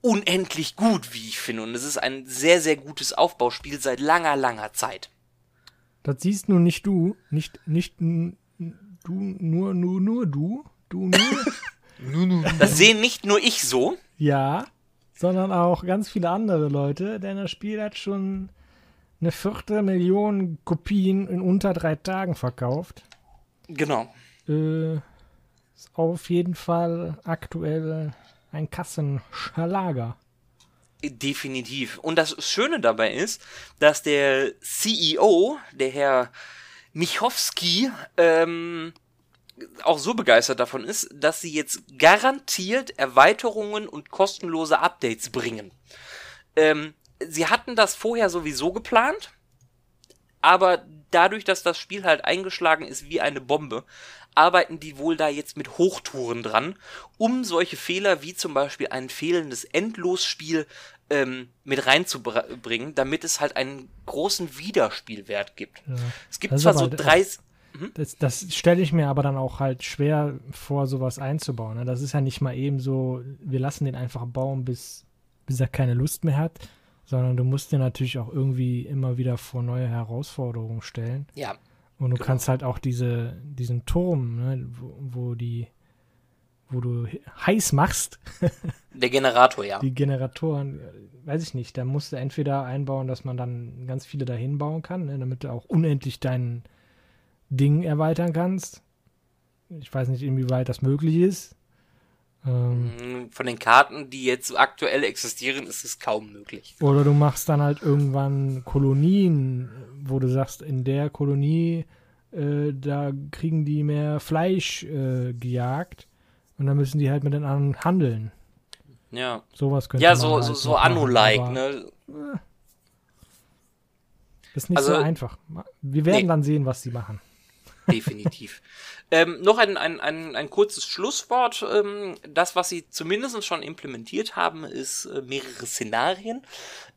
unendlich gut, wie ich finde. Und es ist ein sehr, sehr gutes Aufbauspiel seit langer, langer Zeit. Das siehst nun nicht du, nicht, nicht du, nur, nur, nur du, du nur. [laughs] Das sehen nicht nur ich so. Ja, sondern auch ganz viele andere Leute, denn das Spiel hat schon eine Viertelmillion Kopien in unter drei Tagen verkauft. Genau. Äh, ist auf jeden Fall aktuell ein Kassenschlager. Definitiv. Und das Schöne dabei ist, dass der CEO, der Herr Michowski, ähm, auch so begeistert davon ist, dass sie jetzt garantiert Erweiterungen und kostenlose Updates bringen. Ähm, sie hatten das vorher sowieso geplant, aber dadurch, dass das Spiel halt eingeschlagen ist wie eine Bombe, arbeiten die wohl da jetzt mit Hochtouren dran, um solche Fehler wie zum Beispiel ein fehlendes Endlosspiel ähm, mit reinzubringen, damit es halt einen großen Wiederspielwert gibt. Ja. Es gibt zwar so drei. Mhm. Das, das stelle ich mir aber dann auch halt schwer vor, sowas einzubauen. Ne? Das ist ja nicht mal eben so, wir lassen den einfach bauen, bis, bis er keine Lust mehr hat, sondern du musst dir natürlich auch irgendwie immer wieder vor neue Herausforderungen stellen. Ja. Und du genau. kannst halt auch diese, diesen Turm, ne, wo, wo die, wo du heiß machst. [laughs] Der Generator, ja. Die Generatoren, weiß ich nicht, da musst du entweder einbauen, dass man dann ganz viele dahin bauen kann, ne, damit du auch unendlich deinen Ding erweitern kannst. Ich weiß nicht, inwieweit das möglich ist. Ähm, Von den Karten, die jetzt aktuell existieren, ist es kaum möglich. Oder du machst dann halt irgendwann Kolonien, wo du sagst, in der Kolonie, äh, da kriegen die mehr Fleisch äh, gejagt und dann müssen die halt mit den anderen handeln. Ja. Sowas könnte Ja, man so, halt so, so noch machen, Anno-like, ne? Ist nicht Also- so einfach. Wir werden Nee. dann sehen, was sie machen. Definitiv. [laughs] ähm, noch ein, ein, ein, ein kurzes Schlusswort. Ähm, das, was sie zumindest schon implementiert haben, ist äh, mehrere Szenarien.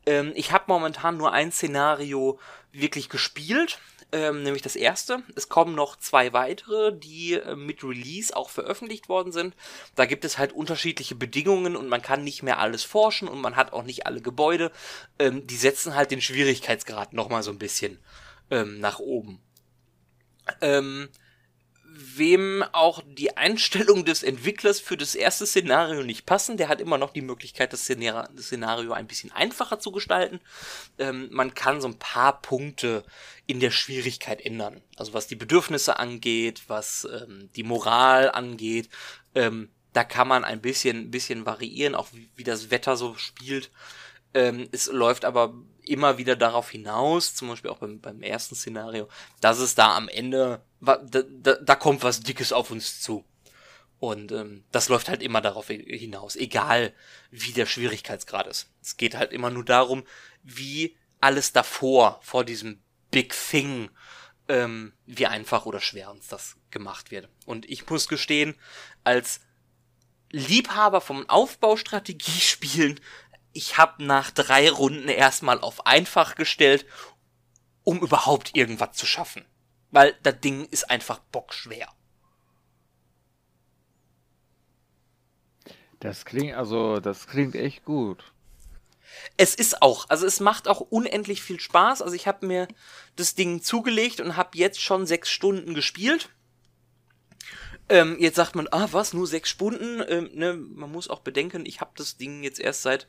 Ähm, ich habe momentan nur ein Szenario wirklich gespielt, ähm, nämlich das erste. Es kommen noch zwei weitere, die äh, mit Release auch veröffentlicht worden sind. Da gibt es halt unterschiedliche Bedingungen und man kann nicht mehr alles forschen und man hat auch nicht alle Gebäude. Ähm, die setzen halt den Schwierigkeitsgrad nochmal so ein bisschen ähm, nach oben. Ähm, wem auch die Einstellung des Entwicklers für das erste Szenario nicht passen, der hat immer noch die Möglichkeit, das Szenario, ein bisschen einfacher zu gestalten. Ähm, man kann so ein paar Punkte in der Schwierigkeit ändern. Also was die Bedürfnisse angeht, was ähm, die Moral angeht. Ähm, da kann man ein bisschen, bisschen variieren, auch wie, wie das Wetter so spielt. Ähm, es läuft aber immer wieder darauf hinaus, zum Beispiel auch beim, beim ersten Szenario, dass es da am Ende, da, da, da kommt was Dickes auf uns zu. Und ähm, das läuft halt immer darauf hi- hinaus, egal wie der Schwierigkeitsgrad ist. Es geht halt immer nur darum, wie alles davor, vor diesem Big Thing, ähm, wie einfach oder schwer uns das gemacht wird. Und ich muss gestehen, als Liebhaber vom Aufbaustrategiespielen, ich habe nach drei Runden erstmal auf einfach gestellt, um überhaupt irgendwas zu schaffen. Weil das Ding ist einfach bockschwer. Das klingt, also, das klingt echt gut. Es ist auch, also es macht auch unendlich viel Spaß. Also ich habe mir das Ding zugelegt und habe jetzt schon sechs Stunden gespielt. Ähm, jetzt sagt man, ah was, nur sechs Stunden? Ähm, ne, man muss auch bedenken, ich habe das Ding jetzt erst seit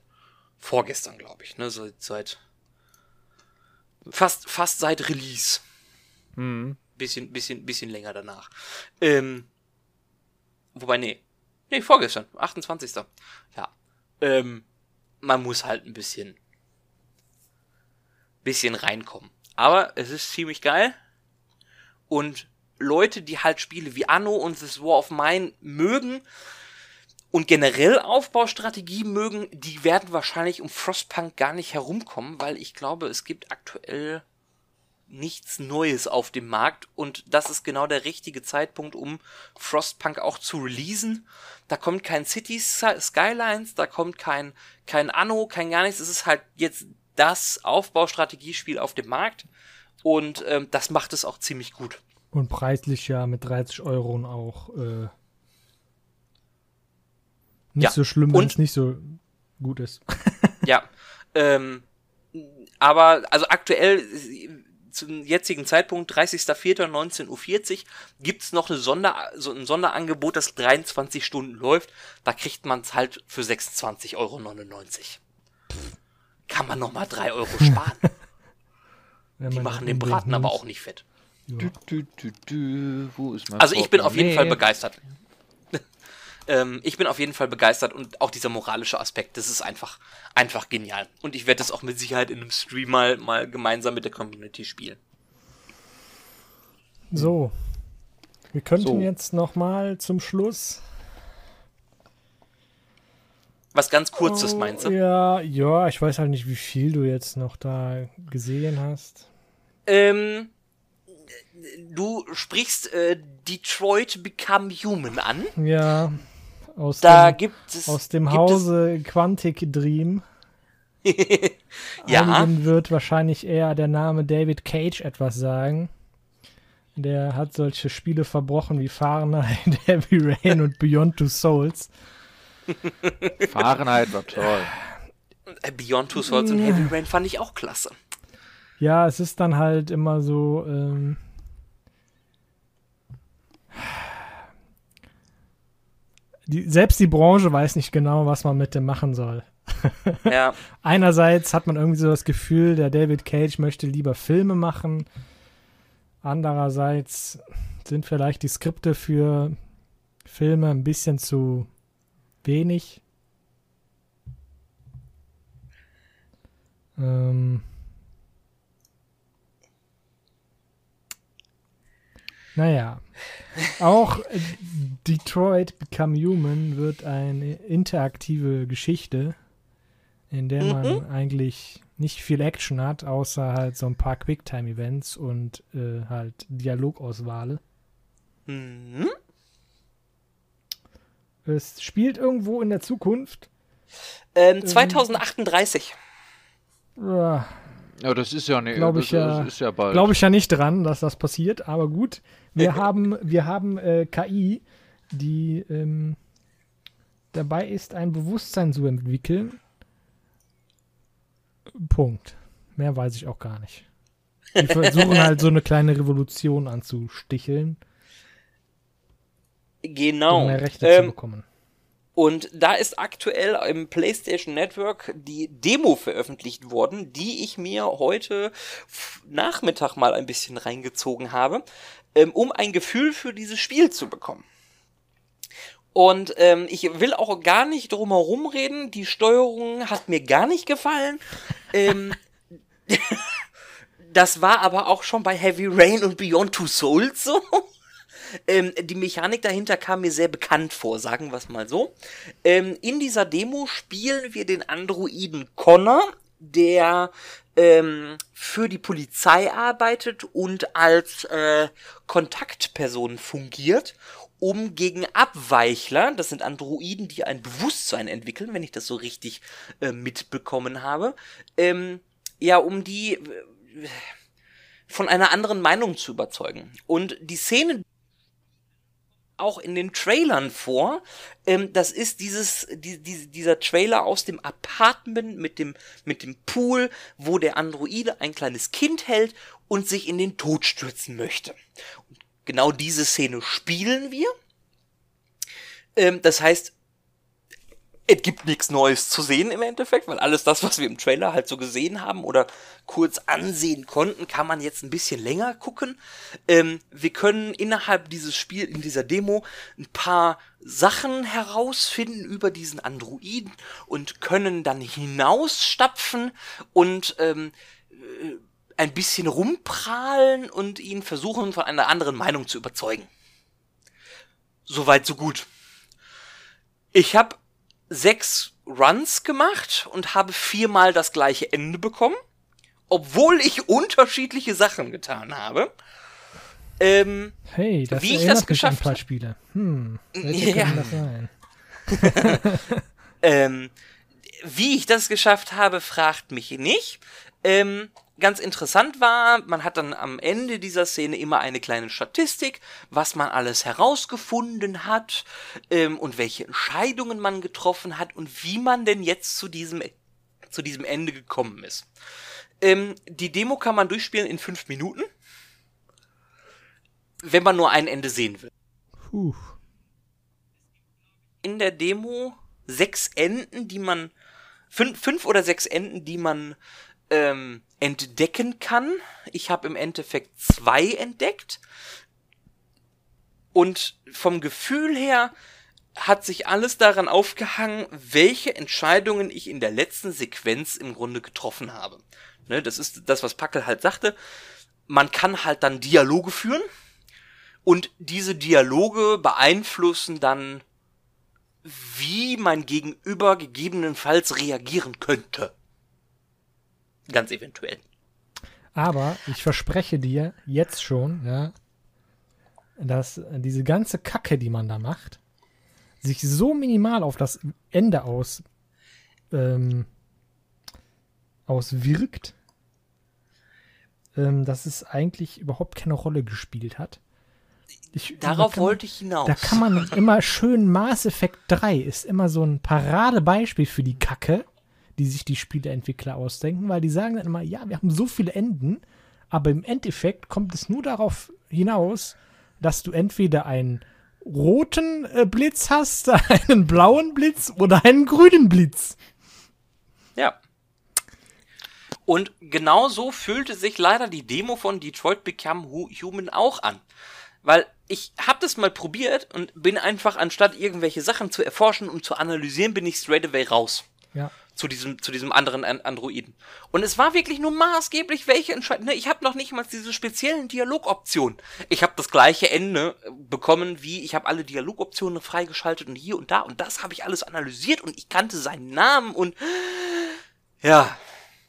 vorgestern, glaube ich, ne, seit, seit fast fast seit Release. Mhm. bisschen, bisschen, bisschen länger danach. Ähm, wobei, nee. Nee, vorgestern, 28. Ja. Ähm, man muss halt ein bisschen, bisschen reinkommen. Aber es ist ziemlich geil. Und Leute, die halt Spiele wie Anno und This War of Mine mögen und generell Aufbaustrategie mögen, die werden wahrscheinlich um Frostpunk gar nicht herumkommen, weil ich glaube, es gibt aktuell nichts Neues auf dem Markt und das ist genau der richtige Zeitpunkt, um Frostpunk auch zu releasen. Da kommt kein Cities Skylines, da kommt kein, kein Anno, kein gar nichts. Es ist halt jetzt das Aufbaustrategiespiel auf dem Markt und ähm, das macht es auch ziemlich gut. Und preislich ja mit 30 Euro auch äh, nicht Ja, so schlimm, wenn und- es nicht so gut ist. [laughs] Ja. Ähm, aber also aktuell zum jetzigen Zeitpunkt 30.04.19.40 Uhr gibt's noch eine Sonder, so ein Sonderangebot, das 23 Stunden läuft. Da kriegt man's halt für 26,99 Euro. Kann man noch mal 3 Euro [laughs] sparen. Die man machen den Braten aber auch nicht fett. Ja. Du, du, du, du. Wo ist mein Also ich bin auf jeden Fall begeistert. Ähm, ich bin auf jeden Fall begeistert und auch dieser moralische Aspekt, das ist einfach, einfach genial. Und ich werde das auch mit Sicherheit in einem Stream mal, mal gemeinsam mit der Community spielen. So. Wir könnten So. jetzt noch mal zum Schluss. Was ganz kurzes Oh, meinst du? Ja, ja, ich weiß halt nicht, wie viel du jetzt noch da gesehen hast. Ähm, du sprichst äh, Detroit Become Human an. Ja, aus Da dem, gibt es aus dem gibt Hause Quantic Dream. Es, [laughs] ja, Einigen wird wahrscheinlich eher der Name David Cage etwas sagen. Der hat solche Spiele verbrochen wie Fahrenheit, [laughs] Heavy Rain und Beyond Two Souls. [laughs] Fahrenheit war toll. äh, Beyond Two Souls und Heavy Rain fand ich auch klasse. Ja, es ist dann halt immer so. Ähm, die, selbst die Branche weiß nicht genau, was man mit dem machen soll. Ja, [laughs] Einerseits hat man irgendwie so das Gefühl, der David Cage möchte lieber Filme machen. Andererseits sind vielleicht die Skripte für Filme ein bisschen zu wenig. Ähm, naja, auch Detroit Become Human wird eine interaktive Geschichte, in der man Mhm. eigentlich nicht viel Action hat, außer halt so ein paar Quicktime-Events und äh, halt Dialogauswahl. Mhm. Es spielt irgendwo in der Zukunft. Ähm, 2038. Ja, Ja, das ist ja nicht. Glaub das, ich ja- ja. Glaube ich ja nicht dran, dass das passiert, aber gut. Wir haben, wir haben äh, KI, die ähm, dabei ist, ein Bewusstsein zu entwickeln. Punkt. Mehr weiß ich auch gar nicht. Die versuchen halt so eine kleine Revolution anzusticheln, Genau. um mehr Rechte zu Ähm, bekommen. und da ist aktuell im PlayStation Network die Demo veröffentlicht worden, die ich mir heute Nachmittag mal ein bisschen reingezogen habe, ähm, um ein Gefühl für dieses Spiel zu bekommen. Und ähm, ich will auch gar nicht drum herum reden. Die Steuerung hat mir gar nicht gefallen. ähm, [laughs] das war aber auch schon bei Heavy Rain und Beyond Two Souls so. [laughs] Ähm, die Mechanik dahinter kam mir sehr bekannt vor, sagen wir es mal so. Ähm, in dieser Demo spielen wir den Androiden Connor, der ähm, für die Polizei arbeitet und als äh, Kontaktperson fungiert, um gegen Abweichler, das sind Androiden, die ein Bewusstsein entwickeln, wenn ich das so richtig äh, mitbekommen habe, ähm, ja, um die äh, von einer anderen Meinung zu überzeugen. Und die Szene auch in den Trailern vor. Ähm, das ist dieses, die, die, dieser Trailer aus dem Apartment mit dem, mit dem Pool, wo der Androide ein kleines Kind hält und sich in den Tod stürzen möchte. Und genau diese Szene spielen wir. Ähm, das heißt, es gibt nichts Neues zu sehen im Endeffekt, weil alles das, was wir im Trailer halt so gesehen haben oder kurz ansehen konnten, kann man jetzt ein bisschen länger gucken. Ähm, wir können innerhalb dieses Spiel, in dieser Demo, ein paar Sachen herausfinden über diesen Androiden und können dann hinausstapfen und ähm, äh, ein bisschen rumprahlen und ihn versuchen, von einer anderen Meinung zu überzeugen. Soweit, so gut. Ich habe sechs Runs gemacht und habe viermal das gleiche Ende bekommen, obwohl ich unterschiedliche Sachen getan habe. Ähm, Hey, das wie ich das geschafft paar hab- Spiele. Hm, Ja. [laughs] ähm, wie ich das geschafft habe, fragt mich nicht. Ähm, ganz interessant war, man hat dann am Ende dieser Szene immer eine kleine Statistik, was man alles herausgefunden hat ähm, und welche Entscheidungen man getroffen hat und wie man denn jetzt zu diesem, zu diesem Ende gekommen ist. Ähm, die Demo kann man durchspielen in fünf Minuten, wenn man nur ein Ende sehen will. Puh. in der Demo sechs Enden, die man fünf, fünf oder sechs Enden, die man ähm, entdecken kann. Ich habe im Endeffekt zwei entdeckt. Und vom Gefühl her hat sich alles daran aufgehangen, welche Entscheidungen ich in der letzten Sequenz im Grunde getroffen habe. Ne, das ist das, was Packel halt sagte. Man kann halt dann Dialoge führen. Und diese Dialoge beeinflussen dann wie mein Gegenüber gegebenenfalls reagieren könnte. Ganz eventuell. Aber ich verspreche dir jetzt schon, ja, dass diese ganze Kacke, die man da macht, sich so minimal auf das Ende aus ähm, auswirkt, ähm, dass es eigentlich überhaupt keine Rolle gespielt hat. Ich, da Darauf man- wollte ich hinaus. Da kann man [laughs] immer schön Mass Effect 3 ist immer so ein Paradebeispiel für die Kacke, die sich die Spieleentwickler ausdenken, weil die sagen dann immer, ja, wir haben so viele Enden, aber im Endeffekt kommt es nur darauf hinaus, dass du entweder einen roten äh, Blitz hast, [laughs] einen blauen Blitz oder einen grünen Blitz. Ja. Und genau so fühlte sich leider die Demo von Detroit Become Human auch an. Weil ich hab das mal probiert und bin einfach, anstatt irgendwelche Sachen zu erforschen und zu analysieren, bin ich straight away raus. Ja. Zu diesem, zu diesem anderen An Androiden. Und es war wirklich nur maßgeblich, welche Entscheidung. Ne, ich habe noch nicht mal diese speziellen Dialogoptionen. Ich habe das gleiche Ende äh, bekommen, wie ich habe alle Dialogoptionen freigeschaltet und hier und da. Und das habe ich alles analysiert und ich kannte seinen Namen und ja.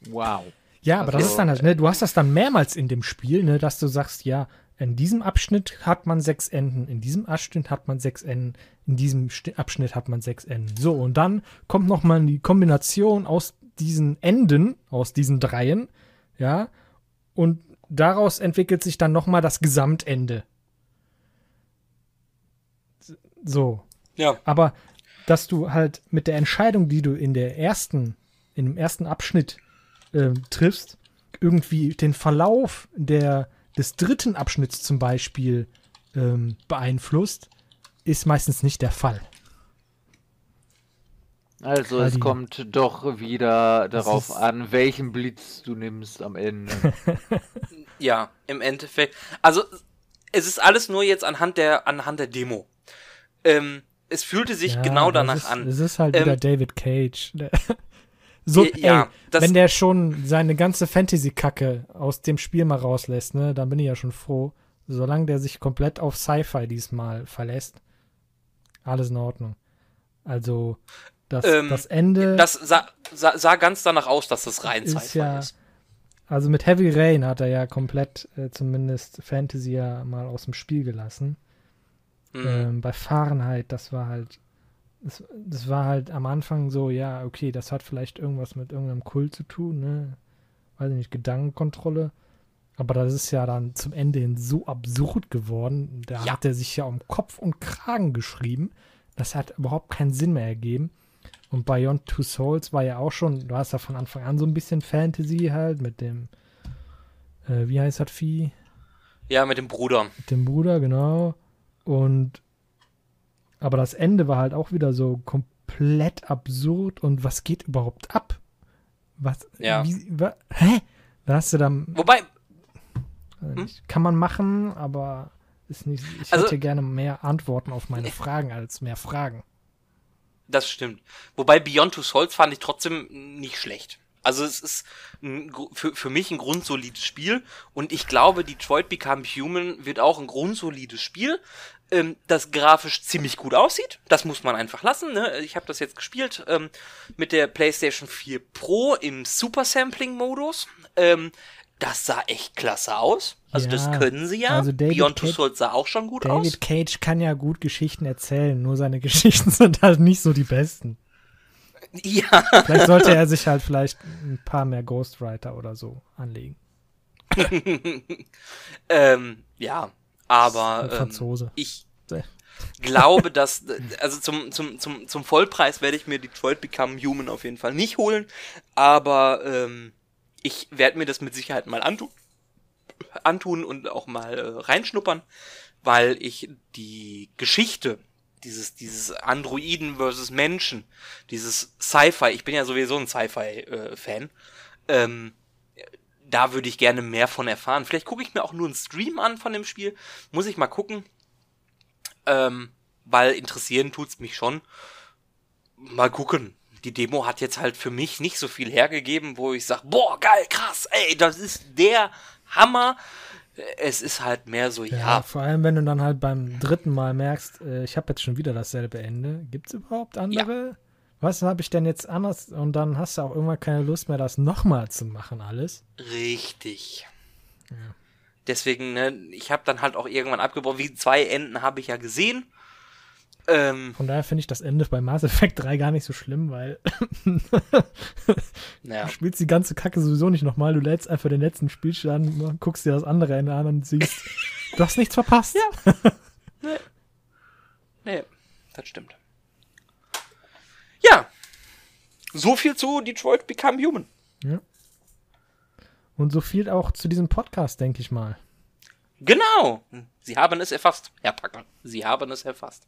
Wow. Ja, aber das Also, ist dann halt, ne, du hast das dann mehrmals in dem Spiel, ne, dass du sagst, ja, in diesem Abschnitt hat man sechs Enden, in diesem Abschnitt hat man sechs Enden, in diesem Abschnitt hat man sechs Enden. So, und dann kommt nochmal die Kombination aus diesen Enden, aus diesen Dreien, ja, und daraus entwickelt sich dann nochmal das Gesamtende. So, Ja. aber dass du halt mit der Entscheidung, die du in der ersten, in dem ersten Abschnitt ähm, triffst, irgendwie den Verlauf der, des dritten Abschnitts zum Beispiel ähm, beeinflusst, ist meistens nicht der Fall. Also Weil es die- kommt doch wieder darauf ist- an, welchen Blitz du nimmst am Ende. [laughs] Ja, im Endeffekt. Also, es ist alles nur jetzt anhand der, anhand der Demo. Ähm, es fühlte sich Ja, genau danach es ist, an. Es ist halt Ähm, wieder David Cage. So, Ja, ey, wenn der schon seine ganze Fantasy-Kacke aus dem Spiel mal rauslässt, ne, dann bin ich ja schon froh. Solange der sich komplett auf Sci-Fi diesmal verlässt, alles in Ordnung. Also, das, Ähm, das Ende, Das sah, sah, sah ganz danach aus, dass das rein Sci-Fi ja- ist. also mit Heavy Rain hat er ja komplett äh, zumindest Fantasy ja mal aus dem Spiel gelassen. Mhm. Ähm, bei Fahrenheit, das war halt, das, das war halt am Anfang so, ja, okay, das hat vielleicht irgendwas mit irgendeinem Kult zu tun, ne? Weiß ich nicht, Gedankenkontrolle. Aber das ist ja dann zum Ende hin so absurd geworden. Da Ja. hat er sich ja um Kopf und Kragen geschrieben. Das hat überhaupt keinen Sinn mehr ergeben. Und Beyond Two Souls war ja auch schon, du hast ja von Anfang an so ein bisschen Fantasy halt mit dem, äh, wie heißt das Vieh? Ja, mit dem Bruder. Mit dem Bruder, genau. Und aber das Ende war halt auch wieder so komplett absurd und was geht überhaupt ab? Was? Ja. Wie, wa, hä? Da hast du dann Wobei, nicht- kann man machen, aber ist nicht. Ich Also- hätte gerne mehr Antworten auf meine Fragen als mehr Fragen. das stimmt. Wobei Beyond Two Souls fand ich trotzdem nicht schlecht. Also es ist ein, für, für mich ein grundsolides Spiel und ich glaube, Detroit Become Human wird auch ein grundsolides Spiel, ähm, das grafisch ziemlich gut aussieht. Das muss man einfach lassen. Ne? Ich habe das jetzt gespielt ähm, mit der PlayStation 4 Pro im Super Sampling Modus. Ähm, das sah echt klasse aus. Also das Ja, können sie ja. also David Beyond Two Souls sah auch schon gut aus. David Cage kann ja gut Geschichten erzählen, nur seine [laughs] Geschichten sind halt nicht so die besten. Ja, Vielleicht sollte er [laughs] sich halt vielleicht ein paar mehr Ghostwriter oder so anlegen. [laughs] ähm, ja, aber ähm, Franzose. ich Sehr. glaube, [laughs] dass also zum zum zum zum Vollpreis werde ich mir Detroit Become Human auf jeden Fall nicht holen, aber ähm, ich werde mir das mit Sicherheit mal antun, antun und auch mal äh, reinschnuppern, weil ich die Geschichte dieses dieses Androiden versus Menschen, dieses Sci-Fi, ich bin ja sowieso ein Sci-Fi äh, ähm, da würde ich gerne mehr von erfahren. Vielleicht gucke ich mir auch nur einen Stream an von dem Spiel. Muss ich mal gucken. Ähm, weil interessieren tut's mich schon. Mal gucken. Die Demo hat jetzt halt für mich nicht so viel hergegeben, wo ich sag, boah, geil, krass, ey, das ist der Hammer. Es ist halt mehr so, Ja, ja, vor allem, wenn du dann halt beim dritten Mal merkst, äh, ich habe jetzt schon wieder dasselbe Ende. Gibt es überhaupt andere? Was habe ich denn jetzt anders? Und dann hast du auch irgendwann keine Lust mehr, das nochmal zu machen, alles. richtig. Deswegen, ne, ich habe dann halt auch irgendwann abgebrochen. Wie zwei Enden habe ich ja gesehen. Ähm, Von daher finde ich das Ende bei Mass Effect 3 gar nicht so schlimm, weil [laughs] naja. du spielst die ganze Kacke sowieso nicht nochmal. Du lädst einfach den letzten Spielstand, an, guckst dir das andere Ende an und siehst, [laughs] du hast nichts verpasst. Ja. [laughs] Nee, das stimmt. Ja. So viel zu Detroit Become Human. Und so viel auch zu diesem Podcast, denke ich mal. Genau. Sie haben es erfasst, Herr Packer. Sie haben es erfasst.